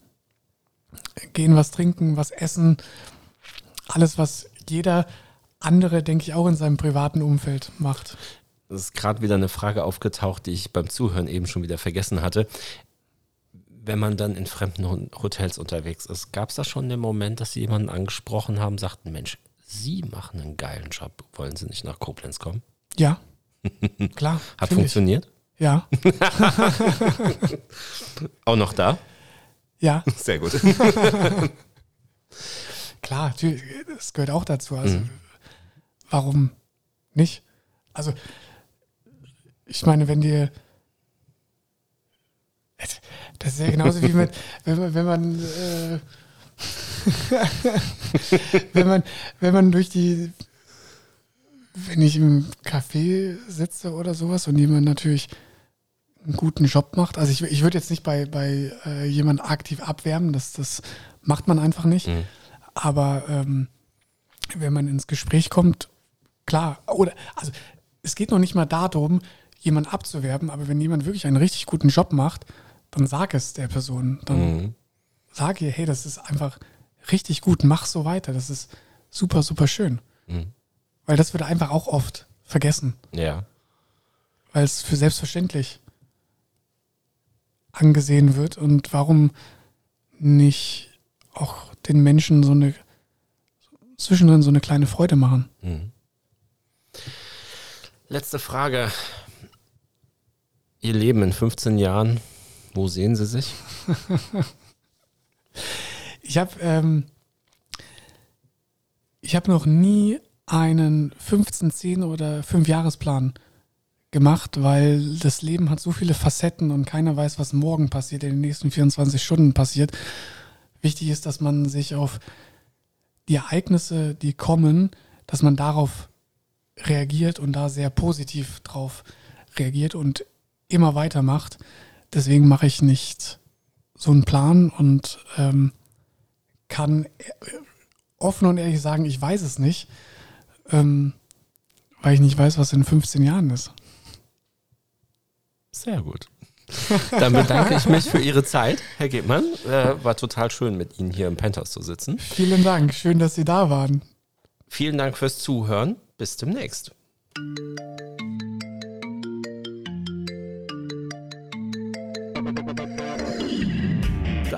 Speaker 3: gehen was trinken, was essen. Alles, was jeder andere, denke ich, auch in seinem privaten Umfeld macht.
Speaker 2: Es ist gerade wieder eine Frage aufgetaucht, die ich beim Zuhören eben schon wieder vergessen hatte. Wenn man dann in fremden Hotels unterwegs ist, gab es da schon den Moment, dass Sie jemanden angesprochen haben, sagten, Mensch, Sie machen einen geilen Job, wollen Sie nicht nach Koblenz kommen?
Speaker 3: Ja, klar.
Speaker 2: Hat funktioniert? Ich.
Speaker 3: Ja.
Speaker 2: Auch noch da?
Speaker 3: Ja.
Speaker 2: Sehr gut.
Speaker 3: Klar, das gehört auch dazu. Also, mhm. warum nicht? Also, ich meine, wenn dir. Das ist ja genauso wie mit, wenn man, wenn man, äh, wenn man, wenn man durch die, wenn ich im Café sitze oder sowas und jemand natürlich einen guten Job macht. Also ich, ich würde jetzt nicht bei, bei äh, jemand aktiv abwerben, das, das macht man einfach nicht. Mhm. Aber ähm, wenn man ins Gespräch kommt, klar, oder also es geht noch nicht mal darum, jemanden abzuwerben, aber wenn jemand wirklich einen richtig guten Job macht, dann sag es der Person. Dann mhm. sag ihr, hey, das ist einfach richtig gut, mach so weiter. Das ist super, super schön. Mhm. Weil das wird einfach auch oft vergessen.
Speaker 2: Ja.
Speaker 3: Weil es für selbstverständlich angesehen wird und warum nicht auch den Menschen so eine zwischendrin so eine kleine Freude machen. Mhm.
Speaker 2: Letzte Frage. Ihr Leben in 15 Jahren, wo sehen Sie sich?
Speaker 3: ich habe ähm, ich habe noch nie einen 15, 10 oder 5 Jahresplan gemacht, weil das Leben hat so viele Facetten und keiner weiß, was morgen passiert, in den nächsten 24 Stunden passiert. Wichtig ist, dass man sich auf die Ereignisse, die kommen, dass man darauf reagiert und da sehr positiv drauf reagiert und immer weitermacht. Deswegen mache ich nicht so einen Plan und ähm, kann offen und ehrlich sagen, ich weiß es nicht, ähm, weil ich nicht weiß, was in 15 Jahren ist.
Speaker 2: Sehr gut. Dann bedanke ich mich für Ihre Zeit, Herr Gebmann. Äh, war total schön, mit Ihnen hier im Penthouse zu sitzen.
Speaker 3: Vielen Dank, schön, dass Sie da waren.
Speaker 2: Vielen Dank fürs Zuhören. Bis demnächst.